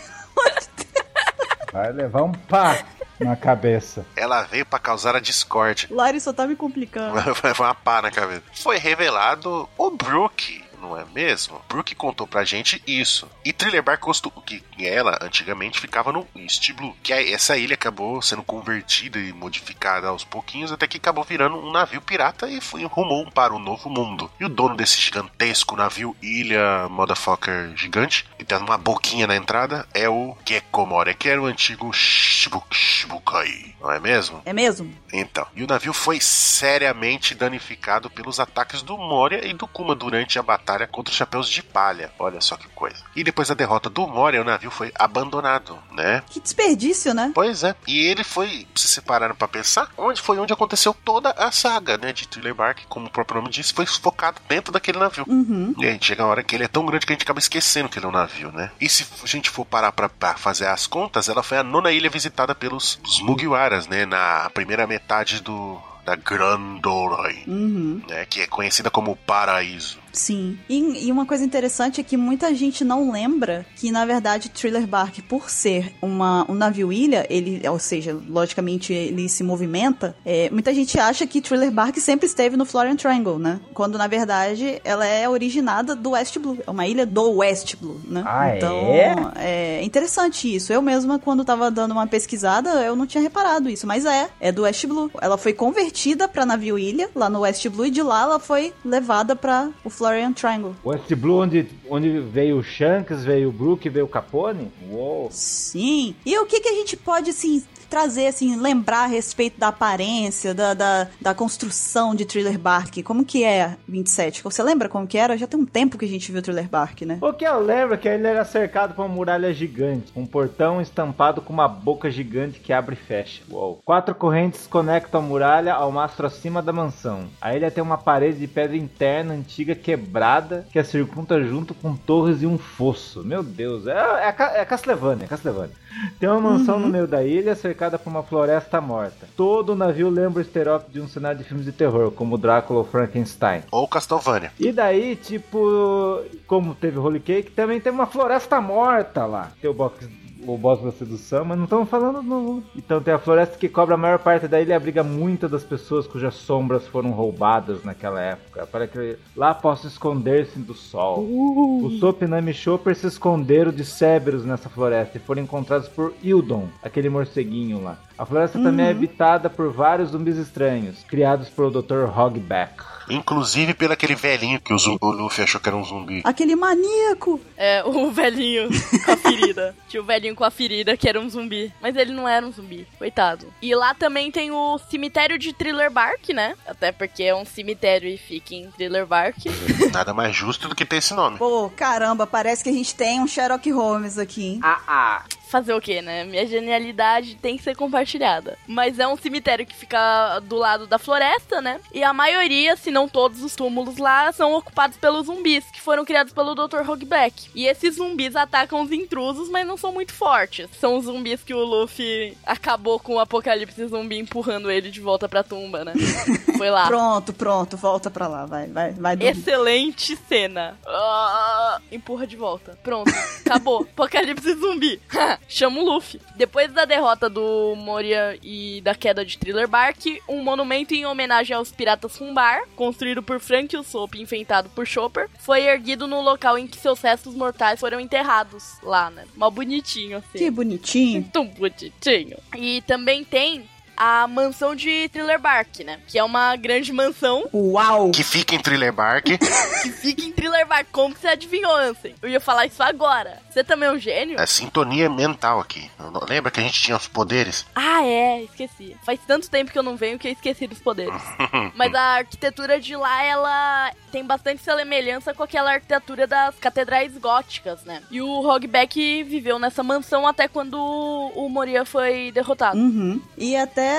Vai levar um pá na cabeça. Ela veio pra causar a discórdia. Lari só tá me complicando. Vai uma pá na cabeça. Foi revelado o Brook. Não é mesmo? Brook contou pra gente isso. E Thriller Bark costumou que ela antigamente ficava no East Blue. Que aí essa ilha acabou sendo convertida e modificada aos pouquinhos até que acabou virando um navio pirata e foi rumou para o novo mundo. E o dono desse gigantesco navio, ilha motherfucker gigante, e tem uma boquinha na entrada, é o Gekomore, que era o antigo Shibuk Shibukai. Não é mesmo? É mesmo? Então, e o navio foi seriamente danificado pelos ataques do Moria e do Kuma durante a batalha contra os Chapéus de Palha. Olha só que coisa. E depois da derrota do Moria, o navio foi abandonado, né? Que desperdício, né? Pois é. E ele foi, se separaram pra pensar, onde foi onde aconteceu toda a saga, né, de Thriller Bark, como o próprio nome disse, foi focado dentro daquele navio. Uhum. E aí chega uma hora que ele é tão grande que a gente acaba esquecendo que ele é um navio, né? E se a gente for parar pra, pra fazer as contas, ela foi a nona ilha visitada pelos os Mugiwaras, né? Na primeira metade do da Grandoroi, Uhum. né? Que é conhecida como Paraíso. Sim. E, e uma coisa interessante é que muita gente não lembra que, na verdade, Thriller Bark, por ser uma, um navio-ilha, ele, ou seja, logicamente ele se movimenta, é, muita gente acha que Thriller Bark sempre esteve no Florian Triangle, né? Quando, na verdade, ela é originada do West Blue. É uma ilha do West Blue, né? Ah, então, é? é interessante isso. Eu mesma, quando tava dando uma pesquisada, eu não tinha reparado isso, mas é, é do West Blue. Ela foi convertida pra navio-ilha, lá no West Blue, e de lá ela foi levada pra o Florian Triangle. West Blue, onde, onde veio o Shanks, veio o Brook, veio o Capone? Uou. Sim. E o que, que a gente pode, assim, trazer, assim, lembrar a respeito da aparência, da, da, da construção de Thriller Bark? Como que é 27? Você lembra como que era? Já tem um tempo que a gente viu Thriller Bark, né? O que eu lembro é que ele era cercado por uma muralha gigante, um portão estampado com uma boca gigante que abre e fecha. Uou. Quatro correntes conectam a muralha ao mastro acima da mansão. A ilha tem uma parede de pedra interna antiga quebrada que a circunda junto com torres e um fosso. Meu Deus, é, é, é Castlevania, é Castlevania. Tem uma mansão no meio da ilha cercada por uma floresta morta. Todo o navio lembra o estereótipo de um cenário de filmes de terror, como Drácula ou Frankenstein. Ou Castlevania. E daí, tipo, como teve Holy Cake, também tem uma floresta morta lá. Tem o box o boss da sedução, mas não estamos falando no. Então tem a floresta que cobra a maior parte da ilha e abriga muitas das pessoas cujas sombras foram roubadas naquela época, para que lá possa esconder-se do sol. Os Topinami Chopper se esconderam de Cerberus nessa floresta e foram encontrados por Ildon, aquele morceguinho lá. A floresta também é habitada por vários zumbis estranhos, criados pelo Dr. Hogback. Inclusive pelo aquele velhinho que o, o Luffy achou que era um zumbi. Aquele maníaco! É, o velhinho com a ferida. Tinha o velhinho com a ferida que era um zumbi. Mas ele não era um zumbi, coitado. E lá também tem o cemitério de Thriller Bark, né? Até porque é um cemitério e fica em Thriller Bark. Nada mais justo do que ter esse nome. Pô, caramba, parece que a gente tem um Sherlock Holmes aqui, hein? Fazer o quê, né? Minha genialidade tem que ser compartilhada. Mas é um cemitério que fica do lado da floresta, né? E a maioria, se não todos os túmulos lá, são ocupados pelos zumbis, que foram criados pelo Dr. Hogback. E esses zumbis atacam os intrusos, mas não são muito fortes. São os zumbis que o Luffy acabou com o apocalipse zumbi empurrando ele de volta pra tumba, né? Foi lá. Pronto, pronto, volta pra lá, vai, vai, vai dormir. Excelente cena. Ah, empurra de volta. Pronto. Acabou. Apocalipse zumbi. Chama o Luffy. Depois da derrota do Moria e da queda de Thriller Bark, um monumento em homenagem aos piratas Rumbar, construído por Frank Usopp e enfeitado por Chopper, foi erguido no local em que seus restos mortais foram enterrados. Lá, né? Mó bonitinho, assim. Que bonitinho. Tão bonitinho. E também tem a mansão de Thriller Bark, né? Que é uma grande mansão Uau! Que fica em Thriller Bark. que fica em Thriller Bark. Como que você adivinhou, Ansem? Eu ia falar isso agora. Você também é um gênio? É sintonia mental aqui. Lembra que a gente tinha os poderes? Ah, é, esqueci. Faz tanto tempo que eu não venho que eu esqueci dos poderes. Mas a arquitetura de lá, ela tem bastante semelhança com aquela arquitetura das catedrais góticas, né? E o Hogback viveu nessa mansão até quando o Moria foi derrotado. Uhum. E até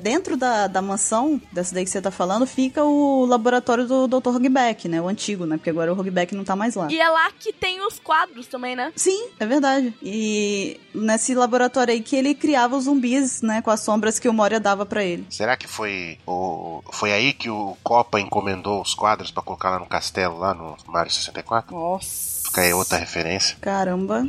dentro da, da mansão, dessa daí que você tá falando, fica o laboratório do Dr. Hogback, né? O antigo, né? Porque agora o Hogback não tá mais lá. E é lá que tem os quadros também, né? Sim, é verdade. E nesse laboratório aí que ele criava os zumbis, né? Com as sombras que o Moria dava pra ele. Será que foi o foi aí que o Copa encomendou os quadros pra colocar lá no castelo, lá no Mario 64? Nossa. Aí outra referência. Caramba.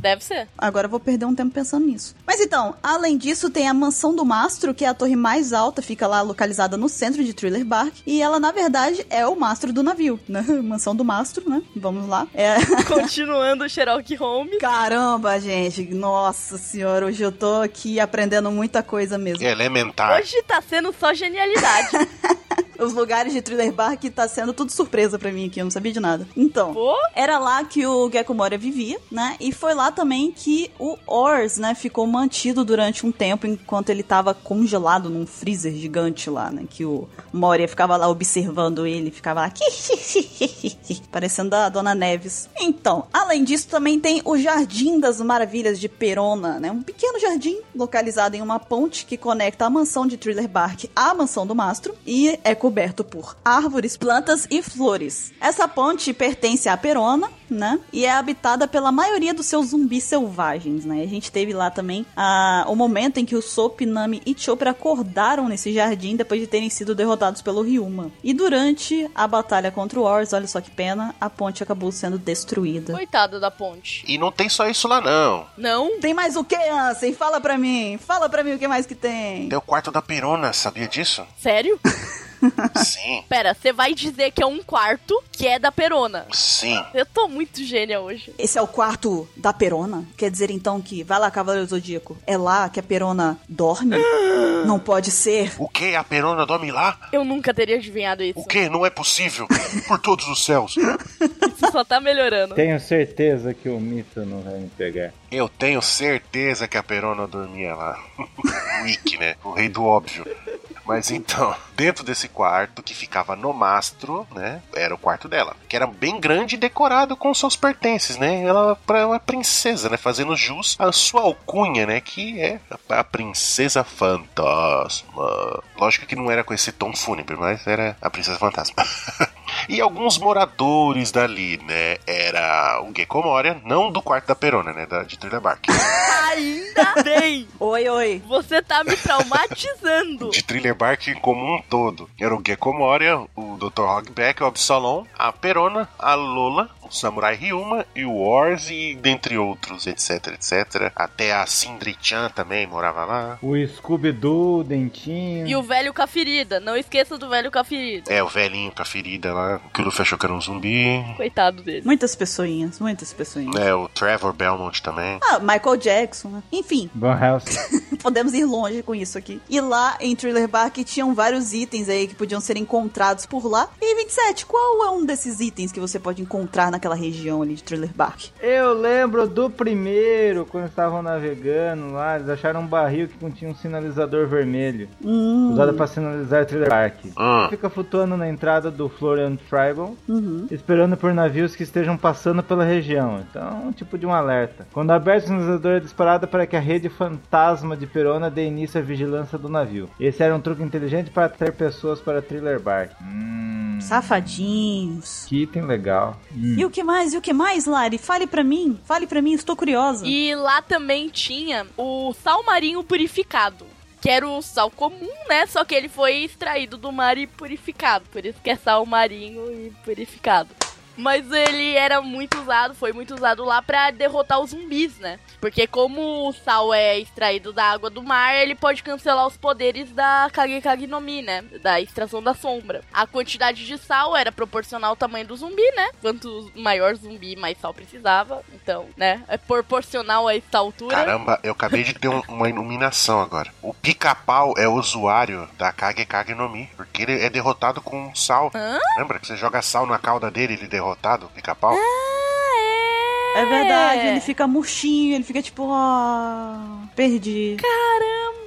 Deve ser. Agora eu vou perder um tempo pensando nisso. Mas então, além disso, tem a Mansão do Mastro, que é a torre mais alta, fica lá localizada no centro de Thriller Bark. E ela, na verdade, é o mastro do navio, né? Mansão do Mastro, né? Vamos lá. É. Continuando o Sherlock Holmes. Caramba, gente. Nossa senhora, hoje eu tô aqui aprendendo muita coisa mesmo. Elementar. Hoje tá sendo só genialidade. Os lugares de Thriller Bark tá sendo tudo surpresa pra mim aqui, eu não sabia de nada. Então, era lá que o Gecko Moria vivia, né? E foi lá também que o Ors, né, ficou mantido durante um tempo enquanto ele tava congelado num freezer gigante lá, né? Que o Moria ficava lá observando ele, ficava lá parecendo a Dona Neves. Então, além disso, também tem o Jardim das Maravilhas de Perona, né? Um pequeno jardim localizado em uma ponte que conecta a mansão de Thriller Bark à mansão do mastro e é coberto por árvores, plantas e flores. Essa ponte pertence à Perona, né? E é habitada pela maioria dos seus zumbis selvagens, né? A gente teve lá também ah, o momento em que o Sop, Nami e Chopper acordaram nesse jardim depois de terem sido derrotados pelo Ryuma. E durante a batalha contra o Ors, olha só que pena, a ponte acabou sendo destruída. coitado da ponte. E não tem só isso lá não. Não? Tem mais o que, Ansem? Fala pra mim. Fala pra mim o que mais que tem. Tem o quarto da Perona, sabia disso? Sério? Sim, Pera, você vai dizer que é um quarto que é da Perona. sim. Eu tô muito gênia hoje. Esse é o quarto da Perona? Quer dizer então que, vai lá, Cavaleiro Zodíaco, é lá que a Perona dorme? Não pode ser. O que? A Perona dorme lá? Eu nunca teria adivinhado isso. O que? Não é possível. Por todos os céus. Isso só tá melhorando. Tenho certeza que o mito não vai me pegar. Eu tenho certeza que a Perona dormia lá. o Ikki, né? O rei do óbvio. Mas então, dentro desse quarto que ficava no mastro, né? Era o quarto dela. Que era bem grande e decorado com seus pertences, né? Ela é uma princesa, né? Fazendo jus à sua alcunha, né? Que é a princesa fantasma. Lógico que não era com esse tom fúnebre, mas era a princesa fantasma. E alguns moradores dali, né? Era o Gecko Moria, não do quarto da Perona, né? Da, de Bark. Bem! Oi, oi. Você tá me traumatizando. De Thriller Bark como um todo. Era o Gecko Moria, o Dr. Hogback, o Absalom, a Perona, a Lola, Samurai Ryuma e o Wars e dentre outros, etc, etc. Até a Sindri-chan também morava lá. O Scooby-Doo, o Dentinho. E o velho com a ferida. Não esqueça do velho com a ferida. É, o velhinho com a ferida lá, que o Luffy achou que era um zumbi. Coitado dele. Muitas pessoinhas, muitas pessoinhas. É, o Trevor Belmont também. Ah, Michael Jackson, né? Enfim, Van Helsing. podemos ir longe com isso aqui. E lá em Thriller Bark tinham vários itens aí que podiam ser encontrados por lá. E 27, qual é um desses itens que você pode encontrar naquela região ali de Thriller Bark? Eu lembro do primeiro, quando estavam navegando lá, eles acharam um barril que continha um sinalizador vermelho, Hum, usado para sinalizar Thriller Bark. Hum. Fica flutuando na entrada do Florian Tribal, uhum. esperando por navios que estejam passando pela região. Então, um tipo de um alerta. Quando aberto o sinalizador é disparado para que a rede fantasma de Perona dê início à vigilância do navio. Esse era um truque inteligente para atrair pessoas para Thriller Bark. Hum, Safadinhos. que item legal. Hum. E o que mais? E o que mais, Lari? Fale pra mim. Fale pra mim, estou curiosa. E lá também tinha o sal marinho purificado. Que era o sal comum, né? Só que ele foi extraído do mar e purificado. Por isso que é sal marinho e purificado. Mas ele era muito usado, foi muito usado lá pra derrotar os zumbis, né? Porque como o sal é extraído da água do mar, ele pode cancelar os poderes da Kage Kage no Mi, né? Da extração da sombra. A quantidade de sal era proporcional ao tamanho do zumbi, né? Quanto maior zumbi, mais sal precisava. Então, né? É proporcional a essa altura. Caramba, eu acabei de ter um- uma iluminação agora. O pica-pau é o usuário da Kage Kage no Mi, porque ele é derrotado com sal. Hã? Lembra que você joga sal na cauda dele ele é derrotado, pica-pau? Ah, é! É verdade, ele fica murchinho, ele fica tipo, ó, perdi. Caramba!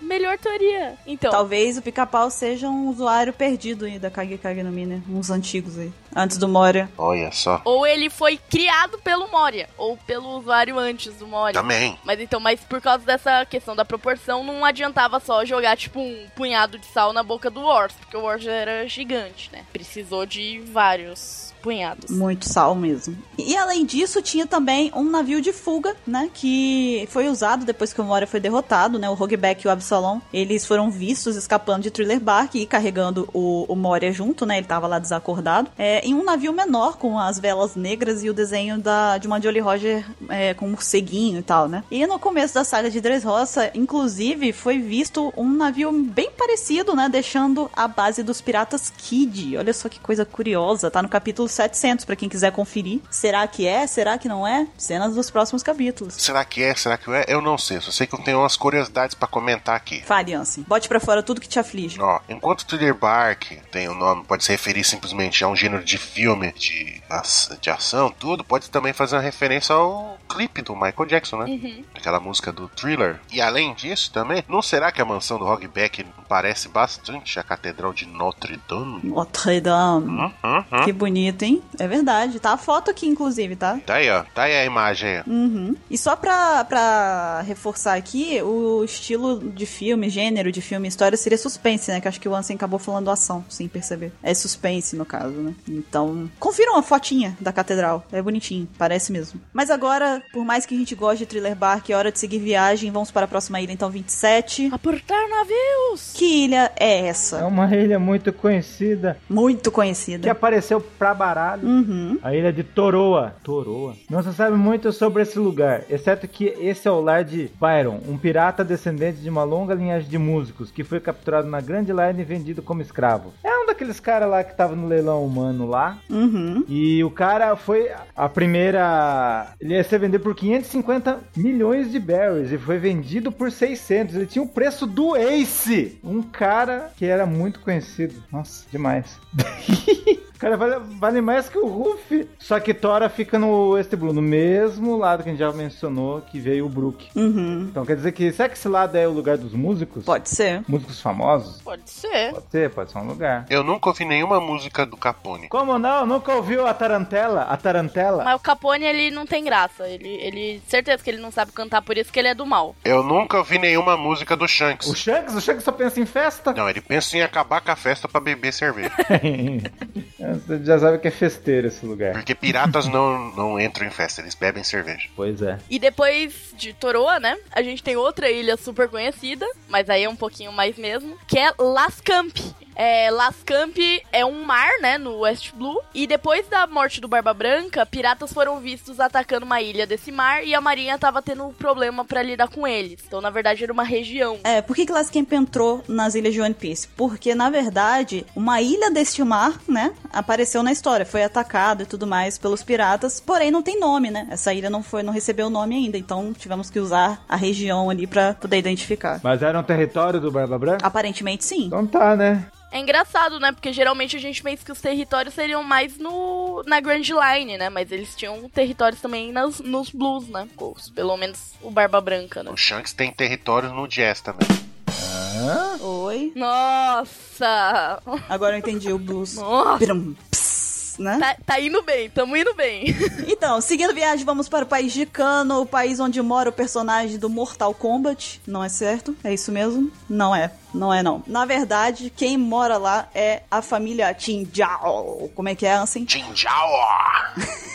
Melhor teoria. Então, Talvez o pica-pau seja um usuário perdido aí da Kage Kage no Mi, né? Uns antigos aí. Antes do Moria. Olha só. ou ele foi criado pelo Moria, ou pelo usuário antes do Moria. Também. Mas então, mas por causa dessa questão da proporção, não adiantava só jogar, tipo, um punhado de sal na boca do Wars, porque o Wars já era gigante, né? Precisou de vários punhados. Muito sal mesmo. E além disso, tinha também um navio de fuga, né? Que foi usado depois que o Moria foi derrotado, né? O Hogback e o Absalom. Eles foram vistos escapando de Thriller Bark e carregando o, o Moria junto, né? Ele tava lá desacordado. É, em um navio menor, com as velas negras e o desenho da, de uma Jolly Roger é, com um morceguinho e tal, né? E no começo da saga de Dressrosa, inclusive, foi visto um navio bem parecido, né? Deixando a base dos piratas Kid. Olha só que coisa curiosa. Tá no capítulo 700, pra quem quiser conferir. Será que é? Será que não é? Cenas dos próximos capítulos. Será que é? Será que é? Eu não sei. Só sei que eu tenho umas curiosidades comentar aqui. Fale, Ansem. Bote pra fora tudo que te aflige. Ó, enquanto Thriller Bark tem o nome, pode se referir simplesmente a um gênero de filme de, de ação, tudo, pode também fazer uma referência ao clipe do Michael Jackson, né? Uhum. Aquela música do Thriller. E além disso também, não será que a mansão do Hogback parece bastante a Catedral de Notre Dame? Notre Dame. Hum, hum, hum. Que bonito, hein? É verdade. Tá a foto aqui, inclusive, tá? Tá aí, ó. Tá aí a imagem. Uhum. E só pra, pra reforçar aqui, o estilo de filme, gênero de filme, história seria suspense, né? Que acho que o Ansem acabou falando ação, sem perceber. É suspense, no caso, né? Então, confiram a fotinha da catedral. É bonitinho, parece mesmo. Mas agora, por mais que a gente goste de Thriller Bark, é hora de seguir viagem. Vamos para a próxima ilha, então, 27. Aportar navios! Que ilha é É essa? uma ilha muito conhecida Muito que conhecida. apareceu pra baralho. Uhum. A ilha de Toroa. Toroa. Não se sabe muito sobre esse lugar, exceto que esse é o lar de Byron, um pirata descendente de uma longa linhagem de músicos que foi capturado na Grand Line e vendido como escravo. É um daqueles caras lá que tava no leilão humano lá. Uhum. E o cara foi a primeira. Ele ia ser vendido por 550 milhões de berries e foi vendido por 600. Ele tinha o preço do Ace, um cara que era muito conhecido. Nossa, demais. O cara vale, vale mais que o Ruff. Só que Tora fica no West Blue, no mesmo lado que a gente já mencionou que veio o Brook. Uhum. Então quer dizer que será que esse lado é o lugar dos músicos? Pode ser. Músicos famosos? Pode ser. Pode ser, pode ser um lugar. Eu nunca ouvi nenhuma música do Capone. Como não? Nunca ouviu a Tarantela? A Tarantela? Mas o Capone, ele não tem graça. Ele, ele. Certeza que ele não sabe cantar, por isso que ele é do mal. Eu nunca ouvi nenhuma música do Shanks. O Shanks? O Shanks só pensa em festa? Não, ele pensa em acabar com a festa pra beber cerveja. Você já sabe que é festeiro esse lugar. Porque piratas não, não entram em festa, eles bebem cerveja. Pois é. E depois de Toroa, né? A gente tem outra ilha super conhecida, mas aí é um pouquinho mais mesmo, que é Las Camp. É, Las Camp é um mar, né, no West Blue. E depois da morte do Barba Branca, piratas foram vistos atacando uma ilha desse mar e a marinha tava tendo um problema pra lidar com eles. Então, na verdade, era uma região. É, por que que Last Camp entrou nas ilhas de One Piece? Porque, na verdade, uma ilha deste mar, né, apareceu na história, foi atacado e tudo mais pelos piratas, porém não tem nome, né? Essa ilha não foi, não recebeu nome ainda, então tivemos que usar a região ali pra poder identificar. Mas era um território do Barba Branca? Aparentemente sim. Então tá, né? É engraçado, né? Porque geralmente a gente pensa que os territórios seriam mais no na Grand Line, né? Mas eles tinham territórios também nas, nos Blues, né? Pelo menos o Barba Branca, né? O Shanks tem território no Jazz também. Oi. Nossa! Agora eu entendi o blues. Nossa! Pirum, né? Tá, tá indo bem, tamo indo bem. Então, seguindo viagem, vamos para o país de Kano, o país onde mora o personagem do Mortal Kombat. Não é certo? É isso mesmo? Não é. Não é, não. Na verdade, quem mora lá é a família Tinjao. Como é que é, Ansem? Jinjao!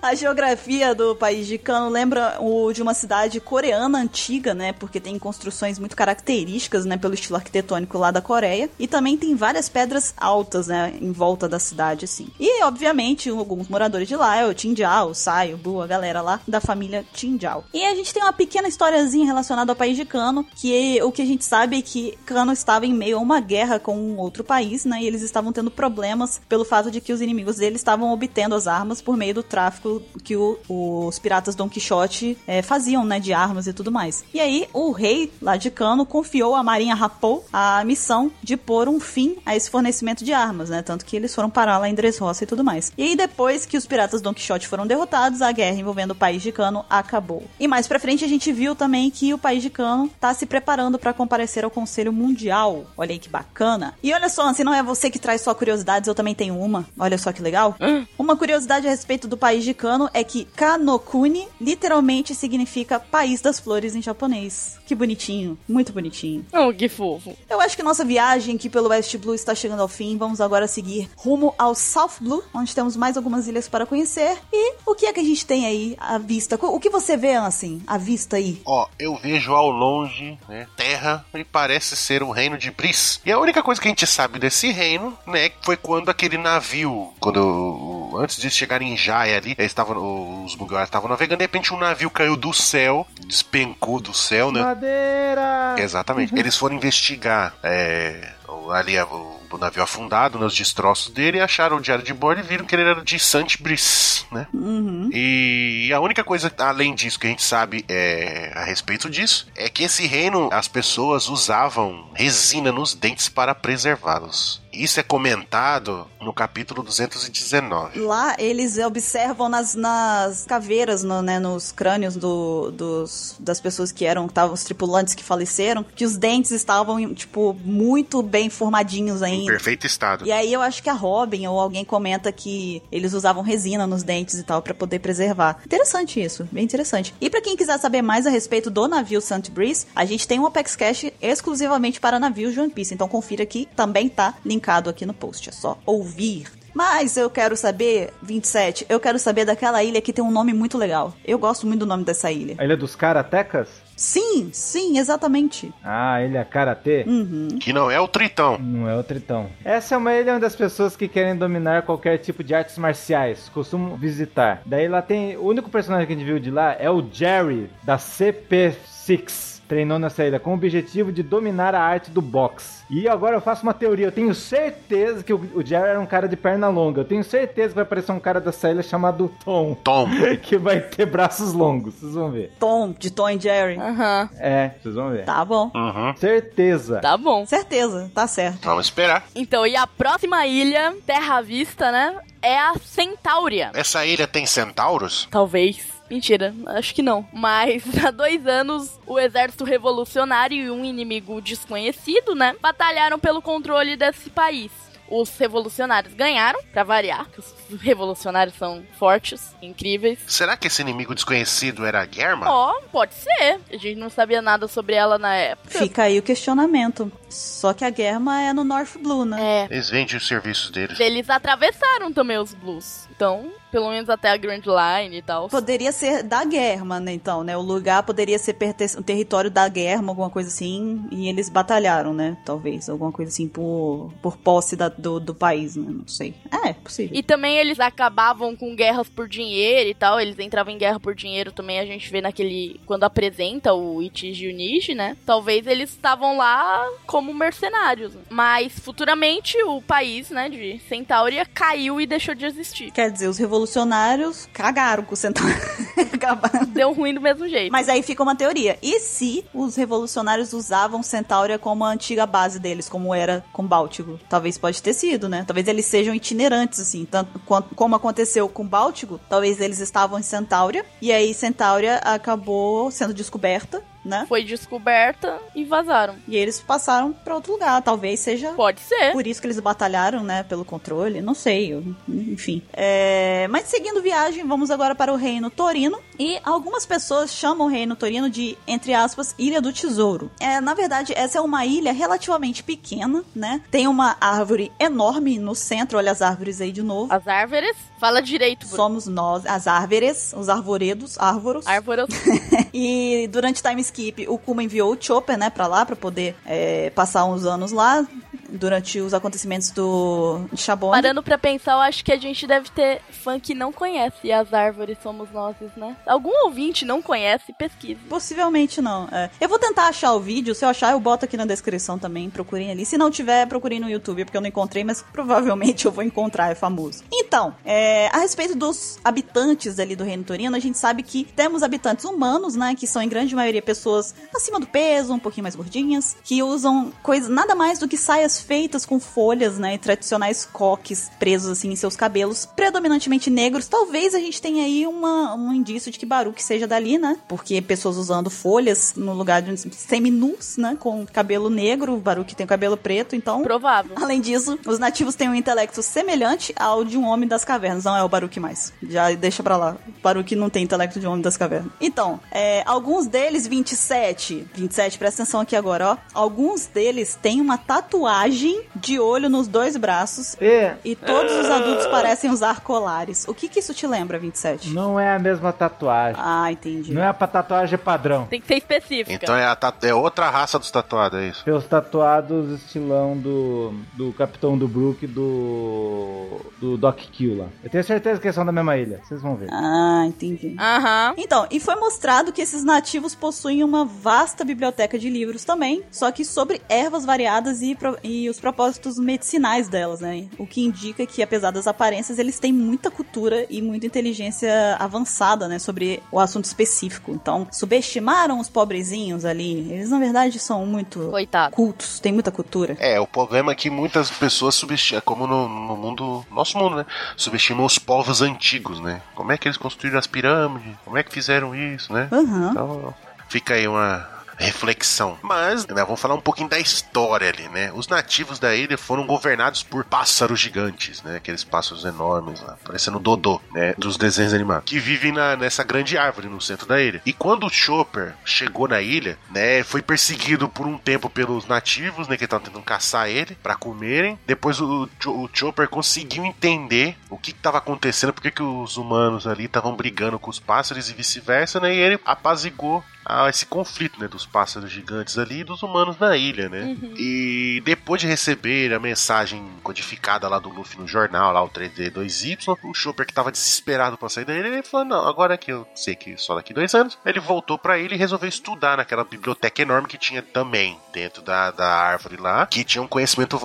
A geografia do país de Kano lembra o de uma cidade coreana antiga, né? Porque tem construções muito características, né? Pelo estilo arquitetônico lá da Coreia. E também tem várias pedras altas, né? Em volta da cidade, assim. E, obviamente, alguns moradores de lá é o Tinjao, o Sai, o Bu, a galera lá da família Tinjao. E a gente tem uma pequena historiazinha relacionada ao país de Kano, que o que a gente sabe é que Kano estava em meio a uma guerra com um outro país, né? E eles estavam tendo problemas pelo fato de que os inimigos deles estavam obtendo as armas por meio do tráfico que o- os piratas Don Quixote eh, faziam, né? De armas e tudo mais. E aí, o rei lá de Kano confiou à Marinha Rapou a missão de pôr um fim a esse fornecimento de armas, né? Tanto que eles foram parar lá em Dressrosa e tudo mais. E aí, depois que os piratas Don Quixote foram derrotados, a guerra envolvendo o país de Kano acabou. E mais pra frente, a gente viu também que o país de Kano tá se preparando pra comparecer ao Conselho Mundial. Olha aí que bacana. E olha só, se não é você que traz só curiosidades, eu também tenho uma. Olha só que legal. Uma curiosidade a respeito do país de Kano é que Kanokuni literalmente significa país das flores em japonês. Que bonitinho, muito bonitinho. Oh, que fofo. Eu acho que nossa viagem aqui pelo West Blue está chegando ao fim. Vamos agora seguir rumo ao South Blue, onde temos mais algumas ilhas para conhecer. E o que é que a gente tem aí à vista? O que você vê, assim, à vista aí? Ó, eu vejo ao longe, né, terra, e parece ser o reino de Briss. E a única coisa que a gente sabe desse reino, né, foi quando aquele navio, quando antes de chegar em Jaya ali, eles estavam, os Mugiwaras estavam navegando, de repente um navio caiu do céu, despencou do céu, né? Madeira! Exatamente. Eles foram investigar é, ali a- o, o navio afundado, nos destroços dele, e acharam o diário de bordo e viram que ele era de Saint Brice, né? Uhum. E a única coisa além disso que a gente sabe é, a respeito disso é que esse reino as pessoas usavam resina nos dentes para preservá-los. Isso é comentado no capítulo 219. Lá eles observam nas, nas caveiras, no- né, nos crânios do- dos, das pessoas que eram, estavam os tripulantes que faleceram, que os dentes estavam, tipo, muito bem formadinhos Em ainda. perfeito estado. E aí eu acho que a Robin ou alguém comenta que eles usavam resina nos dentes e tal pra poder preservar. Interessante isso, bem interessante. E pra quem quiser saber mais a respeito do navio St. Breeze, a gente tem um Apex Cash exclusivamente para navios de One Piece, então confira que também tá linkado aqui no post, é só ouvir. Mas eu quero saber, 27, eu quero saber daquela ilha que tem um nome muito legal. Eu gosto muito do nome dessa ilha. A ilha dos karatecas? Sim, sim, exatamente. Ah, a ilha Karatê? Uhum. Que não é o Tritão. Não é o Tritão. Essa é uma ilha onde as pessoas que querem dominar qualquer tipo de artes marciais costumam visitar. Daí lá tem. O único personagem que a gente viu de lá é o Jerry, da CP6. Treinou nessa ilha com o objetivo de dominar a arte do boxe. E agora eu faço uma teoria. Eu tenho certeza que o, o Jerry era um cara de perna longa. Eu tenho certeza que vai aparecer um cara dessa ilha chamado Tom. Tom. Que vai ter braços longos. Vocês vão ver. Tom, de Tom e Jerry. Aham. É, vocês vão ver. Tá bom. Uhum. Certeza. Tá bom. Certeza, tá certo. Vamos esperar. Então, e a próxima ilha, Terra à Vista, né? É a Centáurea. Essa ilha tem centauros? Talvez. Mentira, acho que não. Mas há dois anos, o exército revolucionário e um inimigo desconhecido, né? Batalharam pelo controle desse país. Os revolucionários ganharam, pra variar, que os revolucionários são fortes, incríveis. Será que esse inimigo desconhecido era a Germa? Ó, pode ser. A gente não sabia nada sobre ela na época. Fica aí o questionamento. Só que a Germa é no North Blue, né? É. Eles vendem os serviços deles. Eles atravessaram também os blues. Então, pelo menos até a Grand Line e tal. Poderia ser da Germa, né? Então, né? O lugar poderia ser o território da Germa, alguma coisa assim. E eles batalharam, né? Talvez. Alguma coisa assim por, por posse da- do, do país, né? Não sei. É, é possível. E também eles acabavam com guerras por dinheiro e tal. Eles entravam em guerra por dinheiro também. A gente vê naquele. Quando apresenta o Ichiji e o Nishi, né? Talvez eles estavam lá como mercenários. Mas futuramente o país, né? De Centauria caiu e deixou de existir. Quer dizer, os revolucionários cagaram com o Centauro. Acabaram. Deu ruim do mesmo jeito. Mas aí fica uma teoria. E se os revolucionários usavam Centauria como a antiga base deles, como era com Báltico? Talvez pode ter sido, né? Talvez eles sejam itinerantes, assim. Tanto quanto, como aconteceu com Báltico, talvez eles estavam em Centauria. E aí Centauria acabou sendo descoberta, né? Foi descoberta e vazaram. E eles passaram pra outro lugar. Talvez seja Pode ser. por isso que eles batalharam, né, pelo controle, não sei, eu- enfim. É, mas seguindo viagem, vamos agora para o Reino Torino. E algumas pessoas chamam o Reino Torino de, entre aspas, Ilha do Tesouro. É, na verdade, essa é uma ilha relativamente pequena, né? Tem uma árvore enorme no centro, olha as árvores aí de novo. As árvores. Fala direito, Bruno. Somos nós, as árvores, os arvoredos, árvoros. Árvores. E durante time skip, o Kuma enviou o Chopper, né, pra lá, pra poder é, passar uns anos lá, durante os acontecimentos do Shabon. Parando pra pensar, eu acho que a gente deve ter fã que não conhece as árvores somos nós, né? Algum ouvinte não conhece, pesquise. Possivelmente não. é. Eu vou tentar achar o vídeo. Se eu achar, eu boto aqui na descrição também. Procurem ali. Se não tiver, procurem no YouTube, porque eu não encontrei, mas provavelmente eu vou encontrar, é famoso. Então, é, a respeito dos habitantes ali do Reino Torino, a gente sabe que temos habitantes humanos, né? Que são em grande maioria pessoas acima do peso, um pouquinho mais gordinhas, que usam coisas nada mais do que saias feitas com folhas, né? E tradicionais coques presos assim em seus cabelos, predominantemente negros. Talvez a gente tenha aí uma, um indício de que Baruch seja dali, né? Porque pessoas usando folhas no lugar de seminus, né? Com cabelo negro, o Baruch tem o cabelo preto, então. Provável. Além disso, os nativos têm um intelecto semelhante ao de um homem das cavernas. Não é o Baruch mais. Já deixa pra lá. O Baruch não tem intelecto de um homem das cavernas. Então, é, alguns deles, 27. 27, presta atenção aqui agora, ó. Alguns deles têm uma tatuagem de olho nos dois braços. E E todos os adultos parecem usar colares. O que que isso te lembra, 27? não é a mesma tatuagem. Ah, entendi. Não é pra tatuagem padrão. Tem que ser específica. Então é, a tatu- é outra raça dos tatuados, é isso? Seus tatuados estilão do, do Capitão do Brook e do, do Doc Kill lá. Eu tenho certeza que eles são da mesma ilha. Vocês vão ver. Ah, entendi. Aham. Então, e foi mostrado que esses nativos possuem uma vasta biblioteca de livros também, só que sobre ervas variadas e, e os propósitos medicinais delas, né? O que indica que, apesar das aparências, eles têm muita cultura e muita inteligência avançada, né? Sobre o assunto específico. Então, subestimaram os pobrezinhos ali. Eles, na verdade, são muito Coitado. cultos, têm muita cultura. É, o problema é que muitas pessoas subestimam, como no, no mundo, nosso mundo, né? Subestimam os povos antigos, né? Como é que eles construíram as pirâmides? Como é que fizeram isso, né? Aham. Então, fica aí uma reflexão. Mas, né, vamos falar um pouquinho da história ali, né? Os nativos da ilha foram governados por pássaros gigantes, né? Aqueles pássaros enormes lá, parecendo Dodô, né? Dos desenhos animados. Que vivem na, nessa grande árvore no centro da ilha. E quando o Chopper chegou na ilha, né? Foi perseguido por um tempo pelos nativos, né? Que estavam tentando caçar ele para comerem. Depois o, o Chopper conseguiu entender o que estava acontecendo, porque que os humanos ali estavam brigando com os pássaros e vice-versa, né? E ele apazigou ah, esse conflito, né, dos pássaros gigantes ali e dos humanos na ilha, né? E depois de receber a mensagem codificada lá do Luffy no jornal, lá o 3D2Y, o Chopper que tava desesperado pra sair da ilha, ele falou: Não, agora que eu sei que só daqui dois anos, ele voltou pra ilha e resolveu estudar naquela biblioteca enorme que tinha também dentro da, da árvore lá, que tinha um conhecimento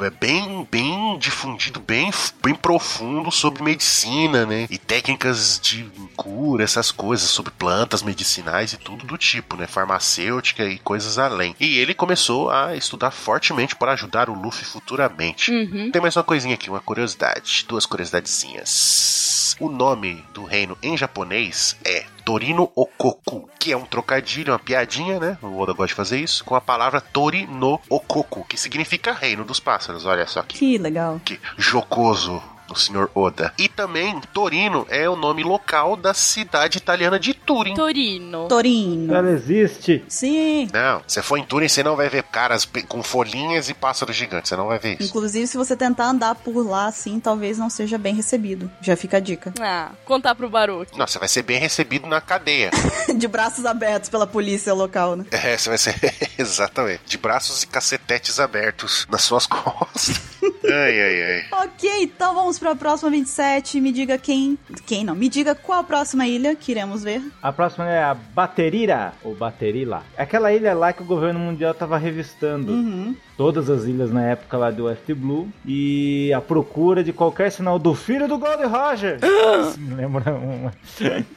é, bem, bem difundido, bem, bem profundo sobre medicina, né? E técnicas de cura, essas coisas, sobre plantas medicinais e tudo do tipo, né? Farmacêutica e coisas além. E ele começou a estudar fortemente para ajudar o Luffy futuramente. Uhum. Tem mais uma coisinha aqui, uma curiosidade. Duas curiosidadezinhas. O nome do reino em japonês é Torino Okoku, que é um trocadilho, uma piadinha, né? O Oda gosta de fazer isso, com a palavra Torino Okoku, que significa reino dos pássaros. Olha só que, Que legal. que jocoso o senhor Oda. E também, Torino é o nome local da cidade italiana de Turim. Torino. Torino. Ela existe. Sim. Não, você for em Turim, você não vai ver caras com folhinhas e pássaros gigantes. Você não vai ver isso. Inclusive, se você tentar andar por lá assim, talvez não seja bem recebido. Já fica a dica. Ah, contar pro Baruch. Não, você vai ser bem recebido na cadeia. De braços abertos pela polícia local, né? É, você vai ser. Exatamente. De braços e cacetetes abertos nas suas costas. ai, ai, ai. Ok, então vamos pra próxima 27. Me diga quem. Quem não? Me diga qual a próxima ilha que iremos ver. A próxima é a Baterira, ou Baterila. É aquela ilha lá que o governo mundial tava revistando. Uhum. Todas as ilhas na época lá do West Blue. E a procura de qualquer sinal do filho do Gold Roger. Isso me lembra uma.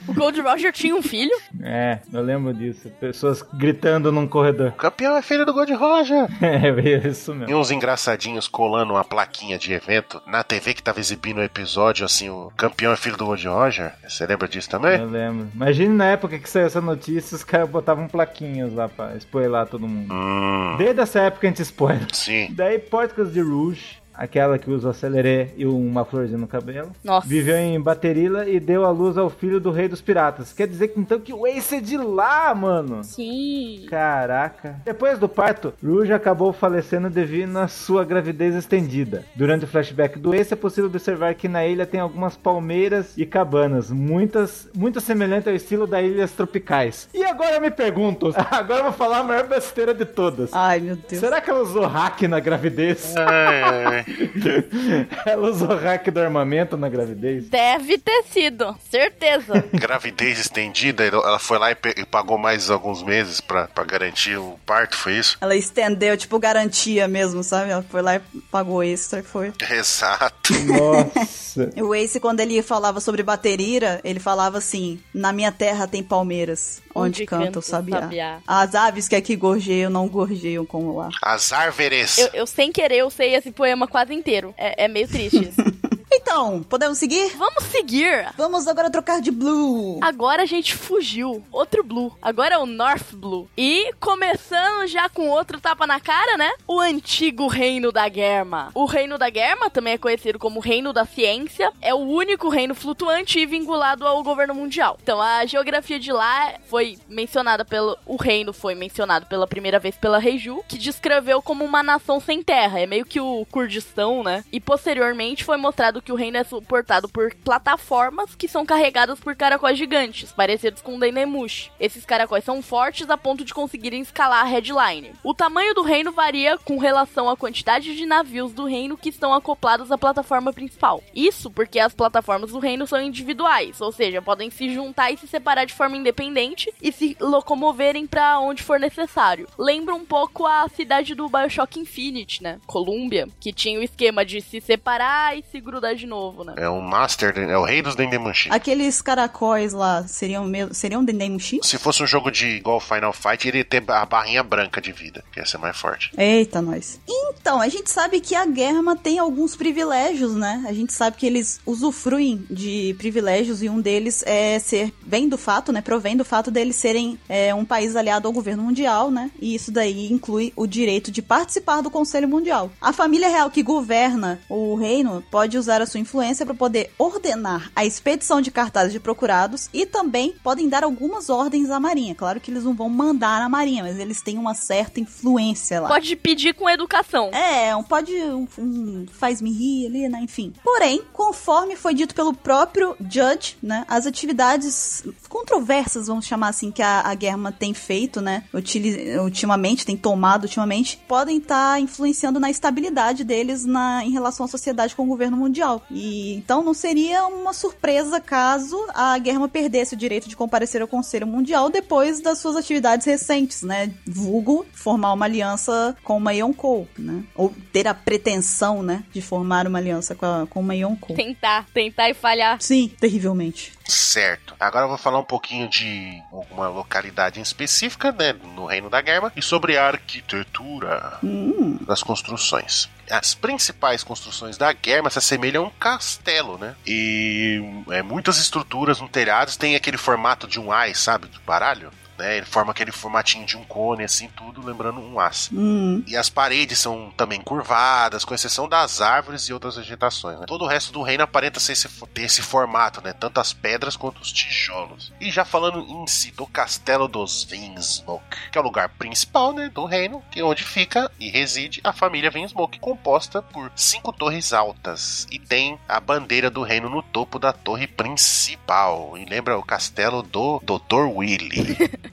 O Gold Roger tinha um filho? É, eu lembro disso. Pessoas gritando num corredor. O campeão é filho do Gold Roger. É isso E mesmo. uns engraçadinhos colando uma plaquinha de evento na TV que tava exibindo o episódio, assim, o campeão é filho do Gold Roger. Você lembra disso também? Eu lembro. Imagine na época que saiu essa notícia, os caras botavam plaquinhas lá pra spoiler todo mundo. Hum, Desde essa época a gente spoiler. Sim. Daí Porticas de Rouge, aquela que usa o aceleré e uma florzinha no cabelo. Nossa. Viveu em Baterila e deu à luz ao filho do rei dos piratas. Quer dizer que então que o Ace é de lá, mano. Sim. Caraca. Depois do parto, Rouge acabou falecendo devido à sua gravidez estendida. Durante o flashback do Ace, é possível observar que na ilha tem algumas palmeiras e cabanas, muitas, muito semelhantes ao estilo das ilhas tropicais. E agora eu me pergunto, agora eu vou falar a maior besteira de todas. Ai, meu Deus. Será que ela usou hack na gravidez? Ai, ela usou hack do armamento na gravidez? Deve ter sido, certeza. Gravidez estendida, ela foi lá e, pagou mais alguns meses pra, pra garantir o parto, foi isso? Ela estendeu, tipo, garantia mesmo, sabe? Ela foi lá e pagou extra e foi. Exato. Nossa. O Ace, quando ele falava sobre baterira, ele falava assim: Na minha terra tem palmeiras, onde, Onde canta o sabiá. sabiá. As aves que aqui gorjeiam não gorjeiam como lá. As árvores. Eu, eu, sem querer, eu sei esse poema quase inteiro. É, é meio triste isso. Então, podemos seguir? Vamos seguir. Vamos agora trocar de blue. Agora a gente fugiu. Outro Blue. Agora é o North Blue. E começando já com outro tapa na cara, né? O antigo Reino da Germa. O Reino da Germa, também é conhecido como Reino da Ciência, é o único reino flutuante e vinculado ao governo mundial. Então a geografia de lá foi mencionada pelo. O reino foi mencionado pela primeira vez pela Reiju, que descreveu como uma nação sem terra. É meio que o Kurdistão, né? E posteriormente foi mostrado que o reino é suportado por plataformas que são carregadas por caracóis gigantes, parecidos com Dendemush. Esses caracóis são fortes a ponto de conseguirem escalar a headline. O tamanho do reino varia com relação à quantidade de navios do reino que estão acoplados à plataforma principal. Isso porque as plataformas do reino são individuais, ou seja, podem se juntar e se separar de forma independente e se locomoverem para onde for necessário. Lembra um pouco a cidade do BioShock Infinite, né? Columbia, que tinha o esquema de se separar e se grudar de novo, né? É o Master, é o rei dos Dendemushi. Aqueles caracóis lá seriam mesmo, seriam Dendemushi? Se fosse um jogo de igual Final Fight, ele ia ter a barrinha branca de vida, que ia ser mais forte. Eita, nós. Então, a gente sabe que a Germa tem alguns privilégios, né? A gente sabe que eles usufruem de privilégios e um deles é ser, vem do fato, né? Provém do fato deles serem é, um país aliado ao governo mundial, né? E isso daí inclui o direito de participar do Conselho Mundial. A família real que governa o reino pode usar a sua influência para poder ordenar a expedição de cartazes de procurados e também podem dar algumas ordens à Marinha. Claro que eles não vão mandar na Marinha, mas eles têm uma certa influência lá. Pode pedir com educação. É, um pode. Um, um faz-me rir ali, né? Enfim. Porém, conforme foi dito pelo próprio Judge, né? As atividades controversas, vamos chamar assim, que a, a Germa tem feito, né? Ultimamente, tem tomado ultimamente, podem estar influenciando na estabilidade deles na, em relação à sociedade com o governo mundial. E então não seria uma surpresa caso a Germa perdesse o direito de comparecer ao Conselho Mundial depois das suas atividades recentes, né? Vulgo formar uma aliança com uma Yonkou, né? Ou ter a pretensão, né, de formar uma aliança com, a, com uma Yonkou. Tentar, tentar e falhar. Sim, terrivelmente. Certo. Agora eu vou falar um pouquinho de alguma localidade em específica, né, no Reino da Germa, e sobre a arquitetura Hum, das construções. As principais construções da Germa se assemelham a um castelo, né? E é, muitas estruturas no telhado têm aquele formato de um ais, sabe? Do baralho. Né? Ele forma aquele formatinho de um cone, assim, tudo lembrando um aço. Hum. E as paredes são também curvadas, com exceção das árvores e outras vegetações. né? Todo o resto do reino aparenta ser esse, ter esse formato, né? Tanto as pedras quanto os tijolos. E já falando em si do Castelo dos Vinsmoke, que é o lugar principal, né, do reino, que é onde fica e reside a família Vinsmoke, composta por cinco torres altas e tem a bandeira do reino no topo da torre principal. E lembra o castelo do Dr. Willy.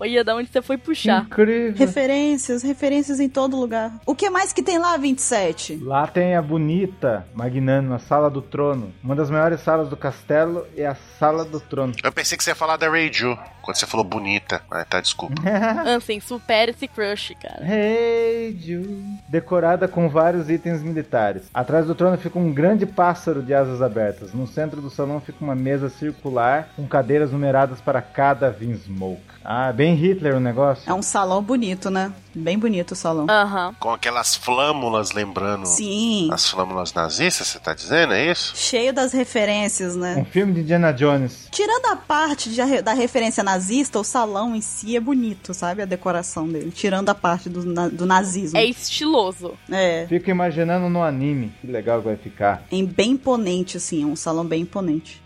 Olha, da onde você foi puxar. Incrível. Referências, referências em todo lugar. O que mais que tem lá, 27? Lá tem a bonita Magnânima Sala do Trono. Uma das maiores salas do castelo é a Sala do Trono. Eu pensei que você ia falar da Reiju, quando você falou bonita. Ah, tá, desculpa. Ansem, supera esse crush, cara. Jude. Decorada com vários itens militares. Atrás do trono fica um grande pássaro de asas abertas. No centro do salão fica uma mesa circular com cadeiras numeradas para cada Vinsmoke. Ah, bem Hitler o negócio. É um salão bonito, né? Bem bonito o salão. Aham. Com aquelas flâmulas lembrando Sim. as flâmulas nazistas, você tá dizendo, é isso? Cheio das referências, né? Um filme de Indiana Jones. Tirando a parte de- da referência nazista, o salão em si é bonito, sabe? A decoração dele. Tirando a parte do, do nazismo. É estiloso. É. Fico imaginando no anime. Que legal que vai ficar. É bem imponente, assim. É um salão bem imponente.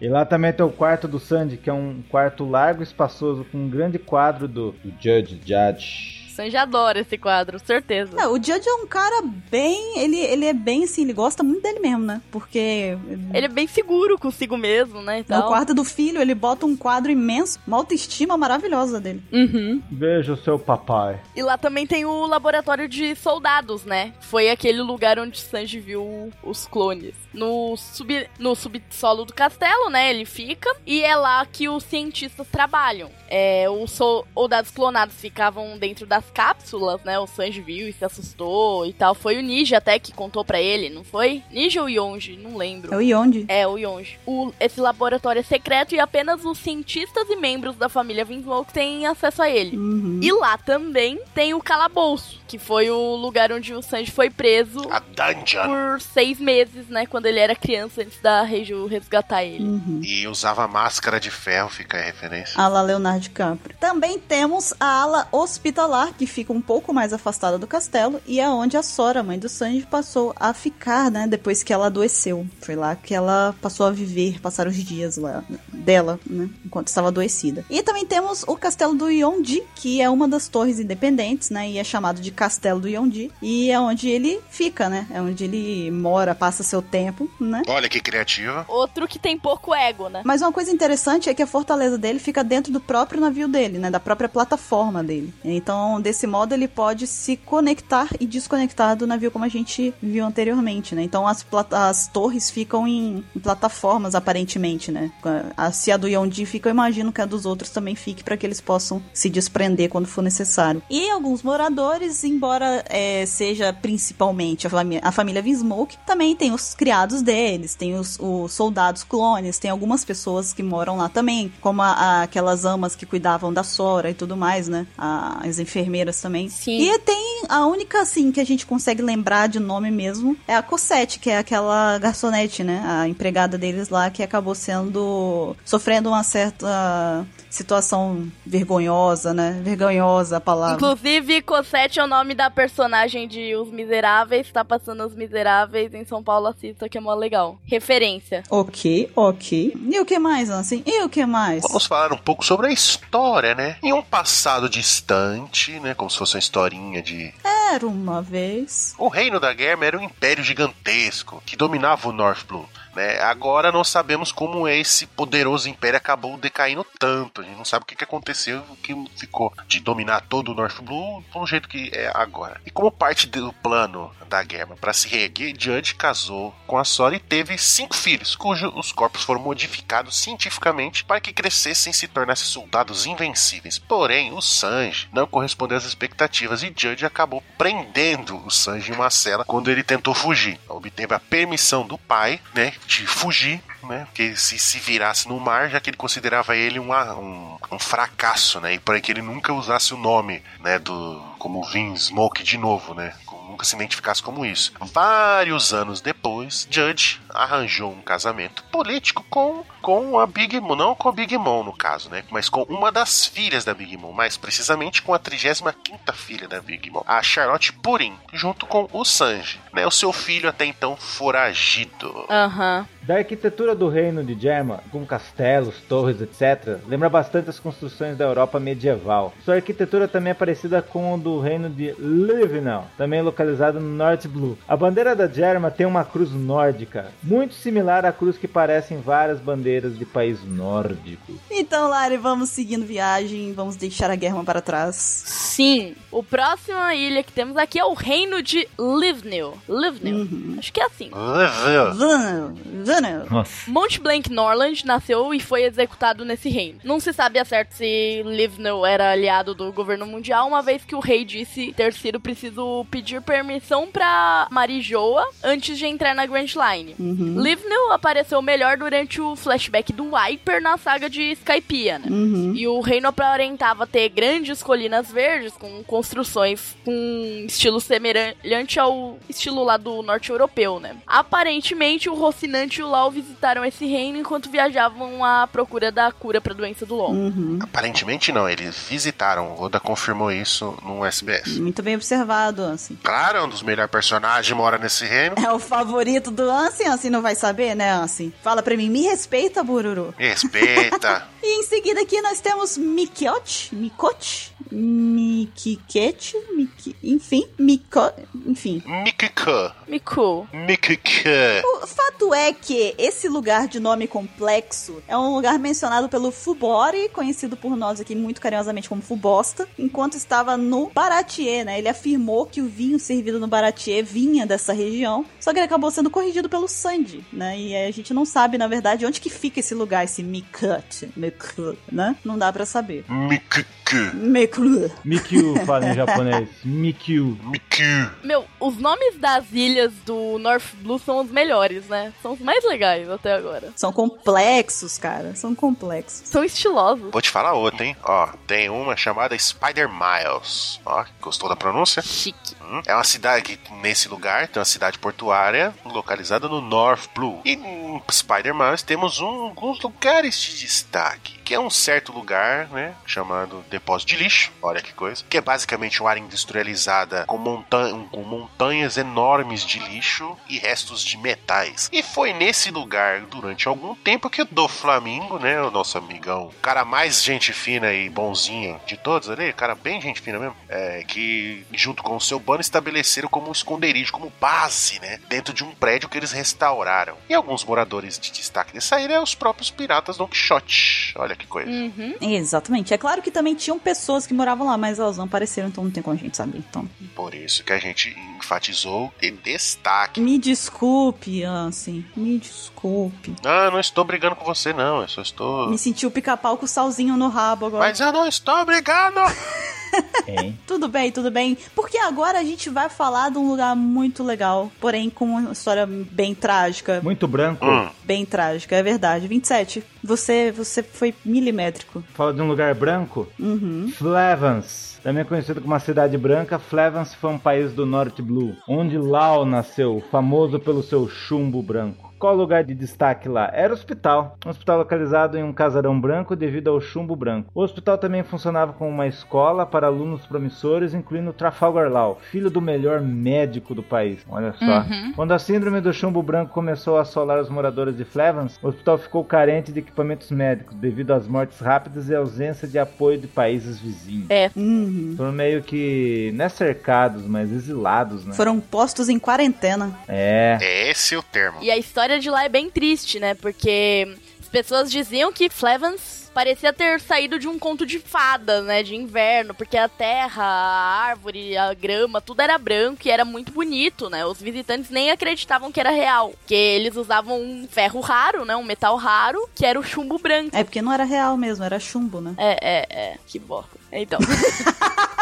E lá também tem o quarto do Sandy, que é um quarto largo e espaçoso com um grande quadro do, do Judge Judge. Sanji adora esse quadro, certeza. Não, o Judge é um cara bem. Ele, ele é bem assim, ele gosta muito dele mesmo, né? Porque. Ele é bem seguro consigo mesmo, né? E No quarto do filho, ele bota um quadro imenso, uma autoestima maravilhosa dele. Uhum. Veja o seu papai. E lá também tem o laboratório de soldados, né? Foi aquele lugar onde Sanji viu os clones. No, sub, no subsolo do castelo, né? Ele fica. E é lá que os cientistas trabalham. É, os soldados clonados ficavam dentro das cápsulas, né? O Sanji viu e se assustou e tal. Foi o Ninja até que contou pra ele, não foi? Ninja ou Yonji? Não lembro. É o Yonde. É, o Yonji. O, esse laboratório é secreto e apenas os cientistas e membros da família Vinsmoke têm acesso a ele. Uhum. E lá também tem o calabouço, que foi o lugar onde o Sanji foi preso A Dungeon. por seis meses, né? Quando ele era criança, antes da Reiju resgatar ele. Uhum. E usava máscara de ferro, fica a referência. A la Leonardo DiCaprio. Também temos a ala hospitalar, que fica um pouco mais afastada do castelo, e é onde a Sora, mãe do Sanji, passou a ficar, né? Depois que ela adoeceu. Foi lá que ela passou a viver, passar os dias lá dela, né? Enquanto estava adoecida. E também temos o castelo do Yonji, que é uma das torres independentes, né? E é chamado de Castelo do Yonji. E é onde ele fica, né? É onde ele mora, passa seu tempo, né? Olha que criativa. Outro que tem pouco ego, né? Mas uma coisa interessante é que a fortaleza dele fica dentro do próprio navio dele, né? Da própria plataforma dele. Então, desse modo, ele pode se conectar e desconectar do navio, como a gente viu anteriormente, né? Então, as, as torres ficam em, em plataformas, aparentemente, né? A, se a do Yonji fica, eu imagino que a dos outros também fique, para que eles possam se desprender quando for necessário. E alguns moradores, embora é, seja principalmente a, fami a família Vinsmoke, também tem os criados deles, tem os, os soldados clones, tem algumas pessoas que moram lá também, como a- a- aquelas amas que cuidavam da Sora e tudo mais, né? As enfermeiras também. Sim. E tem a única, assim, que a gente consegue lembrar de nome mesmo, é a Cosette, que é aquela garçonete, né? A empregada deles lá que acabou sendo. sofrendo uma certa situação vergonhosa, né? Vergonhosa a palavra. Inclusive, Cosette é o nome da personagem de Os Miseráveis. Tá passando Os Miseráveis em São Paulo, assista, que é mó legal. Referência. Ok, ok. E o que mais, assim? E o que mais? Vamos falar um pouco sobre a história, né? Em um passado distante, né? Como se fosse uma historinha de. Era uma vez. O reino da Guerra era um império gigantesco que dominava o North Blue. Né? Agora não sabemos como esse poderoso império acabou decaindo tanto. A gente não sabe o que, aconteceu, o que ficou de dominar todo o North Blue do jeito que é agora. E como parte do plano da guerra para se reerguer, Judge casou com a Sora e teve cinco filhos, cujos corpos foram modificados cientificamente para que crescessem e se tornassem soldados invencíveis. Porém, o Sanji não correspondeu às expectativas e Judge acabou prendendo o Sanji em uma cela quando ele tentou fugir. Obteve a permissão do pai, né, de fugir né? Porque se se virasse no mar, já que ele considerava ele uma- um, um fracasso, né? E para que ele nunca usasse o nome, né? Do como Vin Smoke de novo, né? Como- Nunca se identificasse como isso. Vários anos depois, Judge arranjou um casamento político com, com a Big Mom, não com a Big Mom no caso, né? Mas com uma das filhas da Big Mom, mais precisamente com a 35ª filha da Big Mom, a Charlotte Purim, junto com o Sanji, né? O seu filho até então foragido. Aham. Da arquitetura do reino de Germa, com castelos, torres, etc., lembra bastante as construções da Europa medieval. Sua arquitetura também é parecida com o do reino de Livinal, também localizado no North Blue. A bandeira da Germa tem uma cruz nórdica, muito similar à cruz que aparece em várias bandeiras de país nórdico. Então, Lari, vamos seguindo viagem, vamos deixar a guerra para trás. Sim. O próximo ilha que temos aqui é o reino de Livnil. Livnil. Acho que é assim. Vano. Nossa. Monte Blanc Norland nasceu e foi executado nesse reino. Não se sabe a certo se Livnil era aliado do governo mundial, uma vez que o rei disse ter sido preciso pedir permissão pra Marijoa antes de entrar na Grand Line. Uhum. Livnil apareceu melhor durante o flashback do Viper na saga de Skypiea, né? Uhum. E o reino aparentava ter grandes colinas verdes com construções com estilo semelhante ao estilo lá do norte europeu, né? Aparentemente, o Rocinante e o Lau visitaram esse reino enquanto viajavam à procura da cura pra doença do Long. Uhum. Aparentemente não, eles visitaram. O Oda confirmou isso no SBS. Muito bem observado, Ansem. Claro, é um dos melhores personagens mora nesse reino. É o favorito do Ansem, Ansem não vai saber, né, Ansem? Fala pra mim, me respeita, Bururu. Respeita. E em seguida aqui nós temos Mikiote, Mikote, Mikiket, Miki, enfim, Miko, enfim. Mikika. Miku. Mikika. O fato é que esse lugar de nome complexo é um lugar mencionado pelo Fubori, conhecido por nós aqui muito carinhosamente como Fubosta, enquanto estava no Baratier, né? Ele afirmou que o vinho servido no Baratier vinha dessa região, só que ele acabou sendo corrigido pelo Sandy, né? E aí a gente não sabe, na verdade, onde que fica esse lugar, esse Mikut, Mikut, né? Não dá pra saber. Mikika. Mikut. Mikyu fala em japonês. Mikyu. Miku. Meu, os nomes das ilhas do North Blue são os melhores, né? São os mais legais até agora. São complexos, cara. São complexos. São estilosos. Vou te falar outra, hein? Ó, tem uma chamada Spider Miles. Ó, gostou da pronúncia? Chique. Hum, É uma cidade que, nesse lugar, tem uma cidade portuária localizada no North Blue. E em Spider Miles temos um- alguns lugares de destaque. Que é um certo lugar, né? Chamado Depósito de Lixo. Olha que coisa. Que é basicamente uma área industrializada com, montan com montanhas enormes de lixo e restos de metais. E foi nesse lugar, durante algum tempo, que o do Flamingo, né? O nosso amigão, o cara mais gente fina e bonzinho de todos ali, cara bem gente fina mesmo, é, que junto com o seu bando estabeleceram como um esconderijo, como base, né? Dentro de um prédio que eles restauraram. E alguns moradores de destaque dessa ilha é os próprios piratas Don Quixote. Olha que coisa. Uhum. Exatamente. É claro que também tinham pessoas que moravam lá, mas elas não apareceram, então não tem como a gente saber. Então, Por isso que a gente enfatizou ter destaque. me desculpe, Ansem. Me desculpe. Ah, não estou brigando com você, não. Eu só estou. Me senti o pica-pau com o salzinho no rabo agora. Mas eu não estou brigando! Hein? Tudo bem, tudo bem. Porque agora a gente vai falar de um lugar muito legal, porém com uma história bem trágica. Muito branco. Hum. Bem trágica, é verdade. 27. Você, você foi milimétrico. Fala de um lugar branco. Uhum. Flevans. Também conhecido como uma cidade branca, Flevans foi um país do Norte Blue, onde Lau nasceu, famoso pelo seu chumbo branco. Qual o lugar de destaque lá? Era o hospital. Um hospital localizado em um casarão branco devido ao chumbo branco. O hospital também funcionava como uma escola para alunos promissores, incluindo Trafalgar Law, filho do melhor médico do país. Olha só. Uhum. Quando a síndrome do chumbo branco começou a assolar os moradores de Flevans, o hospital ficou carente de equipamentos médicos devido às mortes rápidas e ausência de apoio de países vizinhos. É. Uhum. Foram meio que, não é cercados, mas exilados, né? Foram postos em quarentena. É. É esse o termo. E a história de lá é bem triste, né? Porque as pessoas diziam que Flevans parecia ter saído de um conto de fadas, né? De inverno, porque a terra, a árvore, a grama, tudo era branco e era muito bonito, né? Os visitantes nem acreditavam que era real, porque eles usavam um ferro raro, né? Um metal raro, que era o chumbo branco. É porque não era real mesmo, era chumbo, né? É, é, é. Que bosta. Então.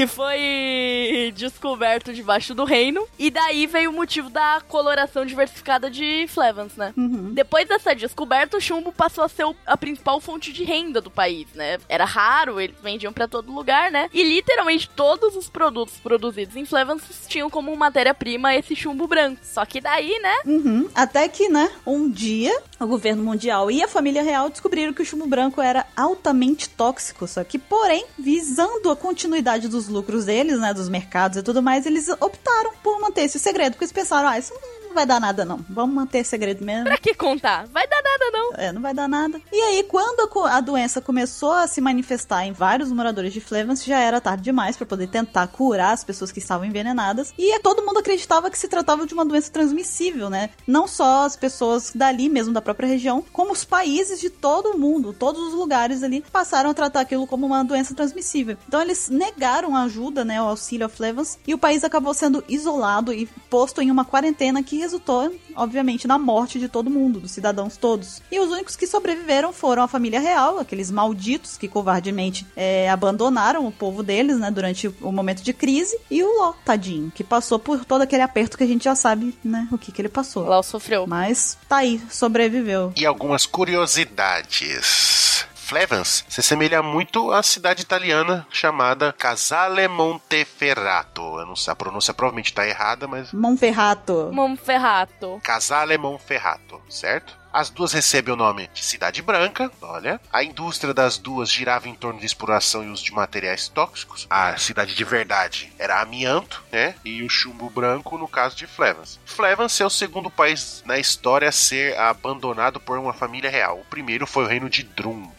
que foi descoberto debaixo do reino. E daí veio o motivo da coloração diversificada de Flevans, né? Uhum. Depois dessa descoberta, o chumbo passou a ser a principal fonte de renda do país, né? Era raro, eles vendiam pra todo lugar, né? E literalmente todos os produtos produzidos em Flevans tinham como matéria-prima esse chumbo branco. Só que daí, né? Uhum. Até que, né, um dia, o governo mundial e a família real descobriram que o chumbo branco era altamente tóxico. Só que, porém, visando a continuidade dos lucros deles, né, dos mercados e tudo mais, eles optaram por manter esse segredo, porque eles pensaram, ah, isso não vai dar nada não, vamos manter segredo mesmo. Pra que contar? Vai dar nada, não. É, não vai dar nada. E aí, quando a doença começou a se manifestar em vários moradores de Flevans, já era tarde demais pra poder tentar curar as pessoas que estavam envenenadas. E todo mundo acreditava que se tratava de uma doença transmissível, né? Não só as pessoas dali mesmo, da própria região, como os países de todo o mundo, todos os lugares ali, passaram a tratar aquilo como uma doença transmissível. Então eles negaram a ajuda, né, o auxílio a Flevans, e o país acabou sendo isolado e posto em uma quarentena que resultou, obviamente, na morte de todo mundo, dos cidadãos todos. E os únicos que sobreviveram foram a família real, aqueles malditos que covardemente é, abandonaram o povo deles, né, durante o momento de crise, e o Ló, tadinho, que passou por todo aquele aperto que a gente já sabe, né, o que que ele passou. Lá sofreu. Mas tá aí, sobreviveu. E algumas curiosidades. Flevans se assemelha muito à cidade italiana chamada Casale Monteferrato. Eu não sei, a pronúncia provavelmente está errada, mas Monferrato. Monferrato. Casale Monferrato, certo? As duas recebem o nome de Cidade Branca, olha. A indústria das duas girava em torno de exploração e uso de materiais tóxicos. A cidade de verdade era amianto, né? E o chumbo branco no caso de Flevans. Flevans é o segundo país na história a ser abandonado por uma família real. O primeiro foi o reino de Drum.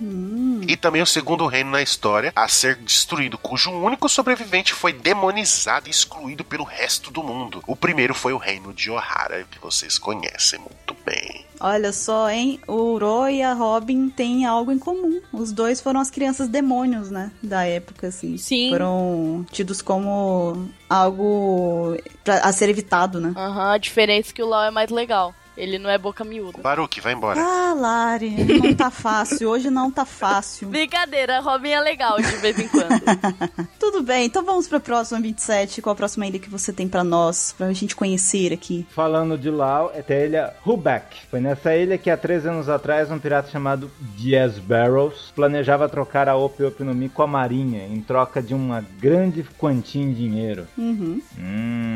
E também o segundo reino na história a ser destruído, cujo único sobrevivente foi demonizado e excluído pelo resto do mundo. O primeiro foi o reino de Ohara, que vocês conhecem muito bem. Olha só, hein? O Ro e a Robin têm algo em comum. Os dois foram as crianças demônios, né? Da época, assim. Sim. Foram tidos como algo pra, a ser evitado, né? Aham, a diferença é que o Lau é mais legal. Ele não é boca miúda. Baruque, vai embora. Ah, Lari, não tá fácil. Hoje não tá fácil. Brincadeira, Robin é legal de vez em quando. Tudo bem, então vamos pra próxima 27. Qual a próxima ilha que você tem pra nós, pra gente conhecer aqui? Falando de Lau, é a ilha Huback. Foi nessa ilha que há 13 anos atrás um pirata chamado Diaz Barrows planejava trocar a Ope Ope no Mi com a marinha em troca de uma grande quantia em dinheiro. Uhum. Hum.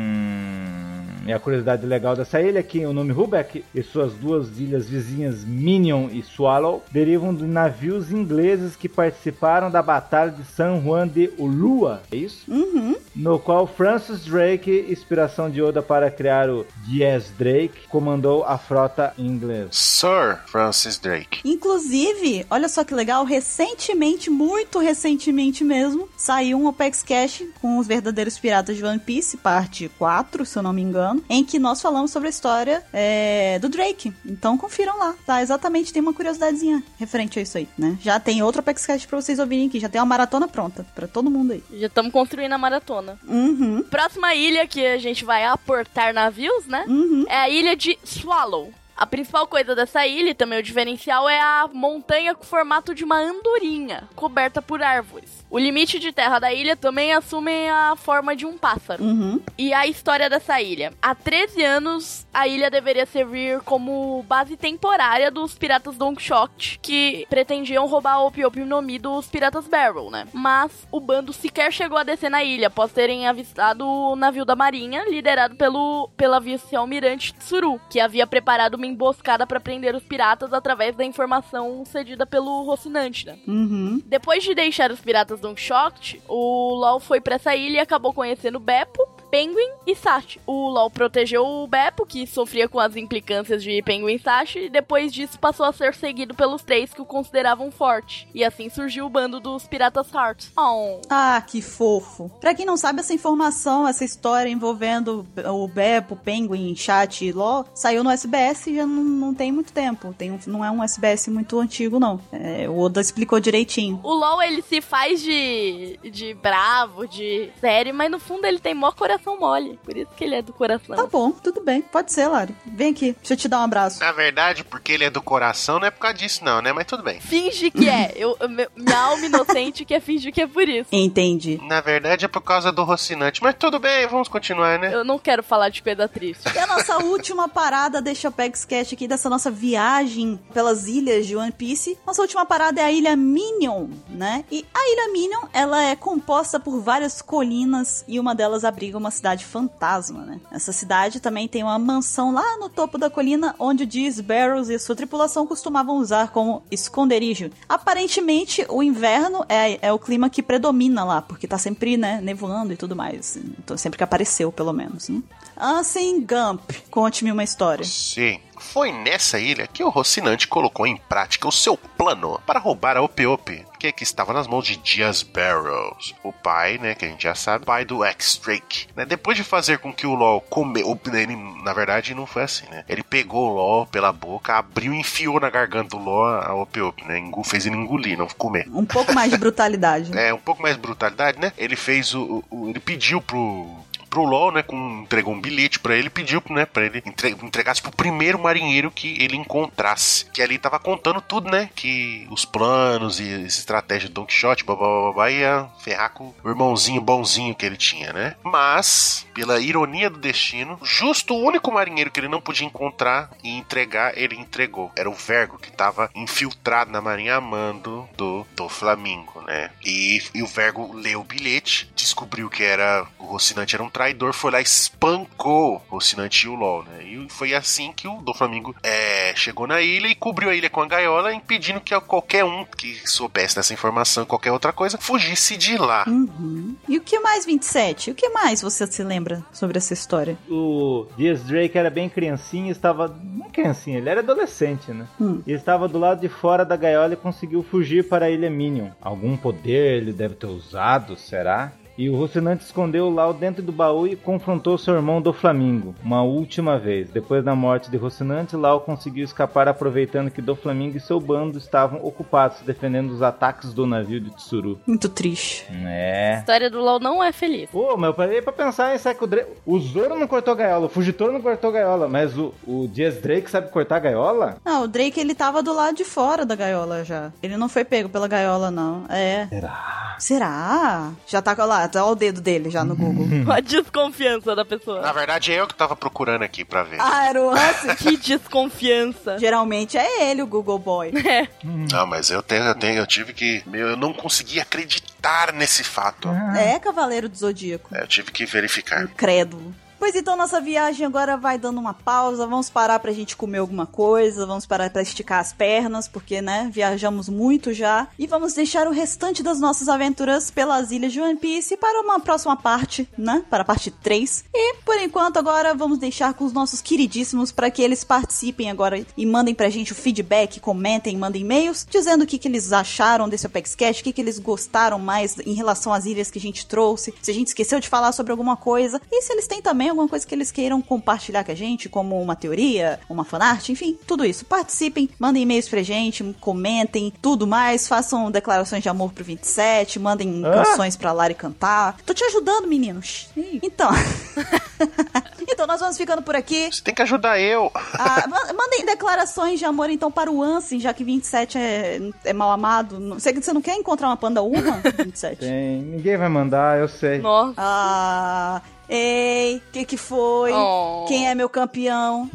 E a curiosidade legal dessa ilha é que o nome Huback e suas duas ilhas vizinhas Minion e Swallow derivam de navios ingleses que participaram da Batalha de San Juan de Ulua. É isso? Uhum. no qual Francis Drake, inspiração de Oda para criar o Diaz Drake, comandou a frota inglesa. Sir Francis Drake. Inclusive, olha só que legal, recentemente, muito recentemente mesmo, saiu um Opex Cash com os verdadeiros piratas de One Piece, parte 4, se eu não me engano, em que nós falamos sobre a história é, do Drake. Então confiram lá, tá? Exatamente, tem uma curiosidadezinha referente a isso aí, né? Já tem outro Cash pra vocês ouvirem aqui, já tem uma maratona pronta pra todo mundo aí. Já estamos construindo a maratona. Uhum, Próxima ilha que a gente vai aportar navios, né? uhum. É a ilha de Swallow. A principal coisa dessa ilha, e também o diferencial, é a montanha com formato de uma andorinha, coberta por árvores. O limite de terra da ilha também assume a forma de um pássaro. Uhum. E a história dessa ilha. Há 13 anos, a ilha deveria servir como base temporária dos piratas Don Quixote, que pretendiam roubar a Opi Opi no Mi dos piratas Barrel, né? Mas o bando sequer chegou a descer na ilha, após terem avistado o navio da marinha, liderado pelo, pela vice-almirante Tsuru, que havia preparado uma emboscada para prender os piratas através da informação cedida pelo Rocinante, né? Uhum. Depois de deixar os piratas Don Quixote, o LOL foi pra essa ilha e acabou conhecendo Beppo, Penguin e Sachi. O LOL protegeu o Beppo, que sofria com as implicâncias de Penguin e Sachi, e depois disso passou a ser seguido pelos três que o consideravam forte. E assim surgiu o bando dos Piratas Heart. Oh. Ah, que fofo. Pra quem não sabe, essa informação, essa história envolvendo o Beppo, o Penguin, Chat e Ló, saiu no SBS e já não, não tem muito tempo. Tem um- não é um SBS muito antigo, não. É, o Oda explicou direitinho. O LOL, ele se faz de, de bravo, de sério, mas no fundo ele tem mó coração coração mole. Por isso que ele é do coração. Tá bom, tudo bem. Pode ser, Lari. Vem aqui, deixa eu te dar um abraço. Na verdade, porque ele é do coração, não é por causa disso, não, né? Mas tudo bem. Finge que é. Eu, minha alma inocente quer fingir que é por isso. Entendi. Na verdade é por causa do Rocinante. Mas tudo bem, vamos continuar, né? Eu não quero falar de coisa triste. E a nossa última parada, deixa eu pegar sketch aqui dessa nossa viagem pelas ilhas de One Piece. Nossa última parada é a ilha Minion, né? E a ilha Minion, ela é composta por várias colinas e uma delas abriga uma cidade fantasma, né? Essa cidade também tem uma mansão lá no topo da colina onde o Diz Barrows e sua tripulação costumavam usar como esconderijo. Aparentemente, o inverno é, é o clima que predomina lá, porque tá sempre, né, nevoando e tudo mais. Então, sempre que apareceu, pelo menos, né? Ansem Gump, conte-me uma história. Sim. Foi nessa ilha que o Rocinante colocou em prática o seu plano para roubar a Ope-Ope, que, que estava nas mãos de Diaz Barrows, o pai, né, que a gente já sabe, pai do X-Drake. Né, depois de fazer com que o LOL comeu, ele, na verdade não foi assim, né? Ele pegou o LOL pela boca, abriu e enfiou na garganta do LOL a Ope-Ope, né? Engu- Fez ele engolir, não comer. Um pouco mais de brutalidade. né? É, um pouco mais de brutalidade, né? Ele fez o. o- ele pediu pro. Pro LOL, né, com, entregou um bilhete pra ele, pediu, né, pra ele entre, entregasse pro primeiro marinheiro que ele encontrasse. Que ali tava contando tudo, né, que os planos e essa estratégia do Don Quixote, babá, ia ferrar com o irmãozinho bonzinho que ele tinha, né. Mas, pela ironia do destino, justo o único marinheiro que ele não podia encontrar e entregar, ele entregou. Era o Vergo, que tava infiltrado na marinha amando do, do Flamingo, né. E, e o Vergo leu o bilhete, descobriu que era o Rocinante era um traidor, foi lá e espancou o Rocinante e o LOL, né? E foi assim que o do Flamingo é, chegou na ilha e cobriu a ilha com a gaiola, impedindo que qualquer um que soubesse dessa informação, qualquer outra coisa, fugisse de lá. Uhum. E o que mais, 27? O que mais você se lembra sobre essa história? O Diaz Drake era bem criancinha, estava. Não é criancinha, ele era adolescente, né? Hum. E estava do lado de fora da gaiola e conseguiu fugir para a ilha Minion. Algum poder ele deve ter usado, será? E o Rocinante escondeu Lau dentro do baú e confrontou seu irmão do Flamingo, uma última vez. Depois da morte de Rocinante, Lau conseguiu escapar aproveitando que do Flamingo e seu bando estavam ocupados defendendo os ataques do navio de Tsuru. Muito triste. A É. história do LOL não é feliz. Pô, mas eu parei pra pensar em que o Drake. O Zoro não cortou gaiola, o Fugitor não cortou gaiola, mas o, o Diaz Drake sabe cortar gaiola? Ah, o Drake, ele tava do lado de fora da gaiola já. Ele não foi pego pela gaiola, não. É. Será? Será? Já tá lá, tá o dedo dele já no Google. A desconfiança da Na pessoa. verdade, é eu que tava procurando aqui pra ver. ah, era o Hansen. Que desconfiança. Geralmente é ele o Google Boy. Não, mas eu tenho, eu tenho, eu tive que. Meu, eu não consegui acreditar nesse fato. É Cavaleiro do Zodíaco. É, Eu tive que verificar. Crédulo. Pois então, nossa viagem agora vai dando uma pausa. Vamos parar pra gente comer alguma coisa. Vamos parar pra esticar as pernas, porque, né, viajamos muito já. E vamos deixar o restante das nossas aventuras pelas ilhas de One Piece para uma próxima parte, né? Para a parte 3. E, por enquanto, agora vamos deixar com os nossos queridíssimos para que eles participem agora e mandem pra gente o feedback, comentem, mandem e-mails, dizendo o que, que eles acharam desse Apex Cash, o que, que eles gostaram mais em relação às ilhas que a gente trouxe, se a gente esqueceu de falar sobre alguma coisa, e se eles têm também alguma coisa que eles queiram compartilhar com a gente, como uma teoria, uma fanart, enfim, tudo isso. Participem, mandem e-mails pra gente, comentem, tudo mais, façam declarações de amor pro 27, mandem Ah. canções pra Lari cantar. Tô te ajudando, meninos. Então. então, nós vamos ficando por aqui. Você tem que ajudar eu. Ah, ma- mandem declarações de amor, então, para o Ansem, já que 27 é, é mal amado. Não- Você, você não quer encontrar uma panda uma, 27? Tem. Ninguém vai mandar, eu sei. Nossa. Ah, ei, o que que foi? Oh. Quem é meu campeão?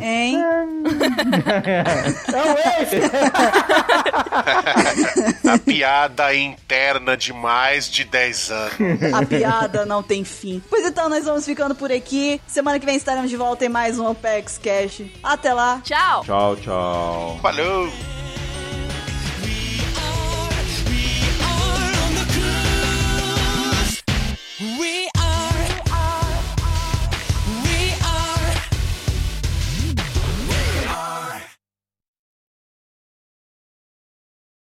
Hein? Não, ei! A piada interna de mais de 10 anos. A piada não tem fim. Pois então, nós vamos ficando por aqui. Semana que vem estaremos de volta em mais um Opex Cash. Até lá. Tchau. Tchau, tchau. Falou!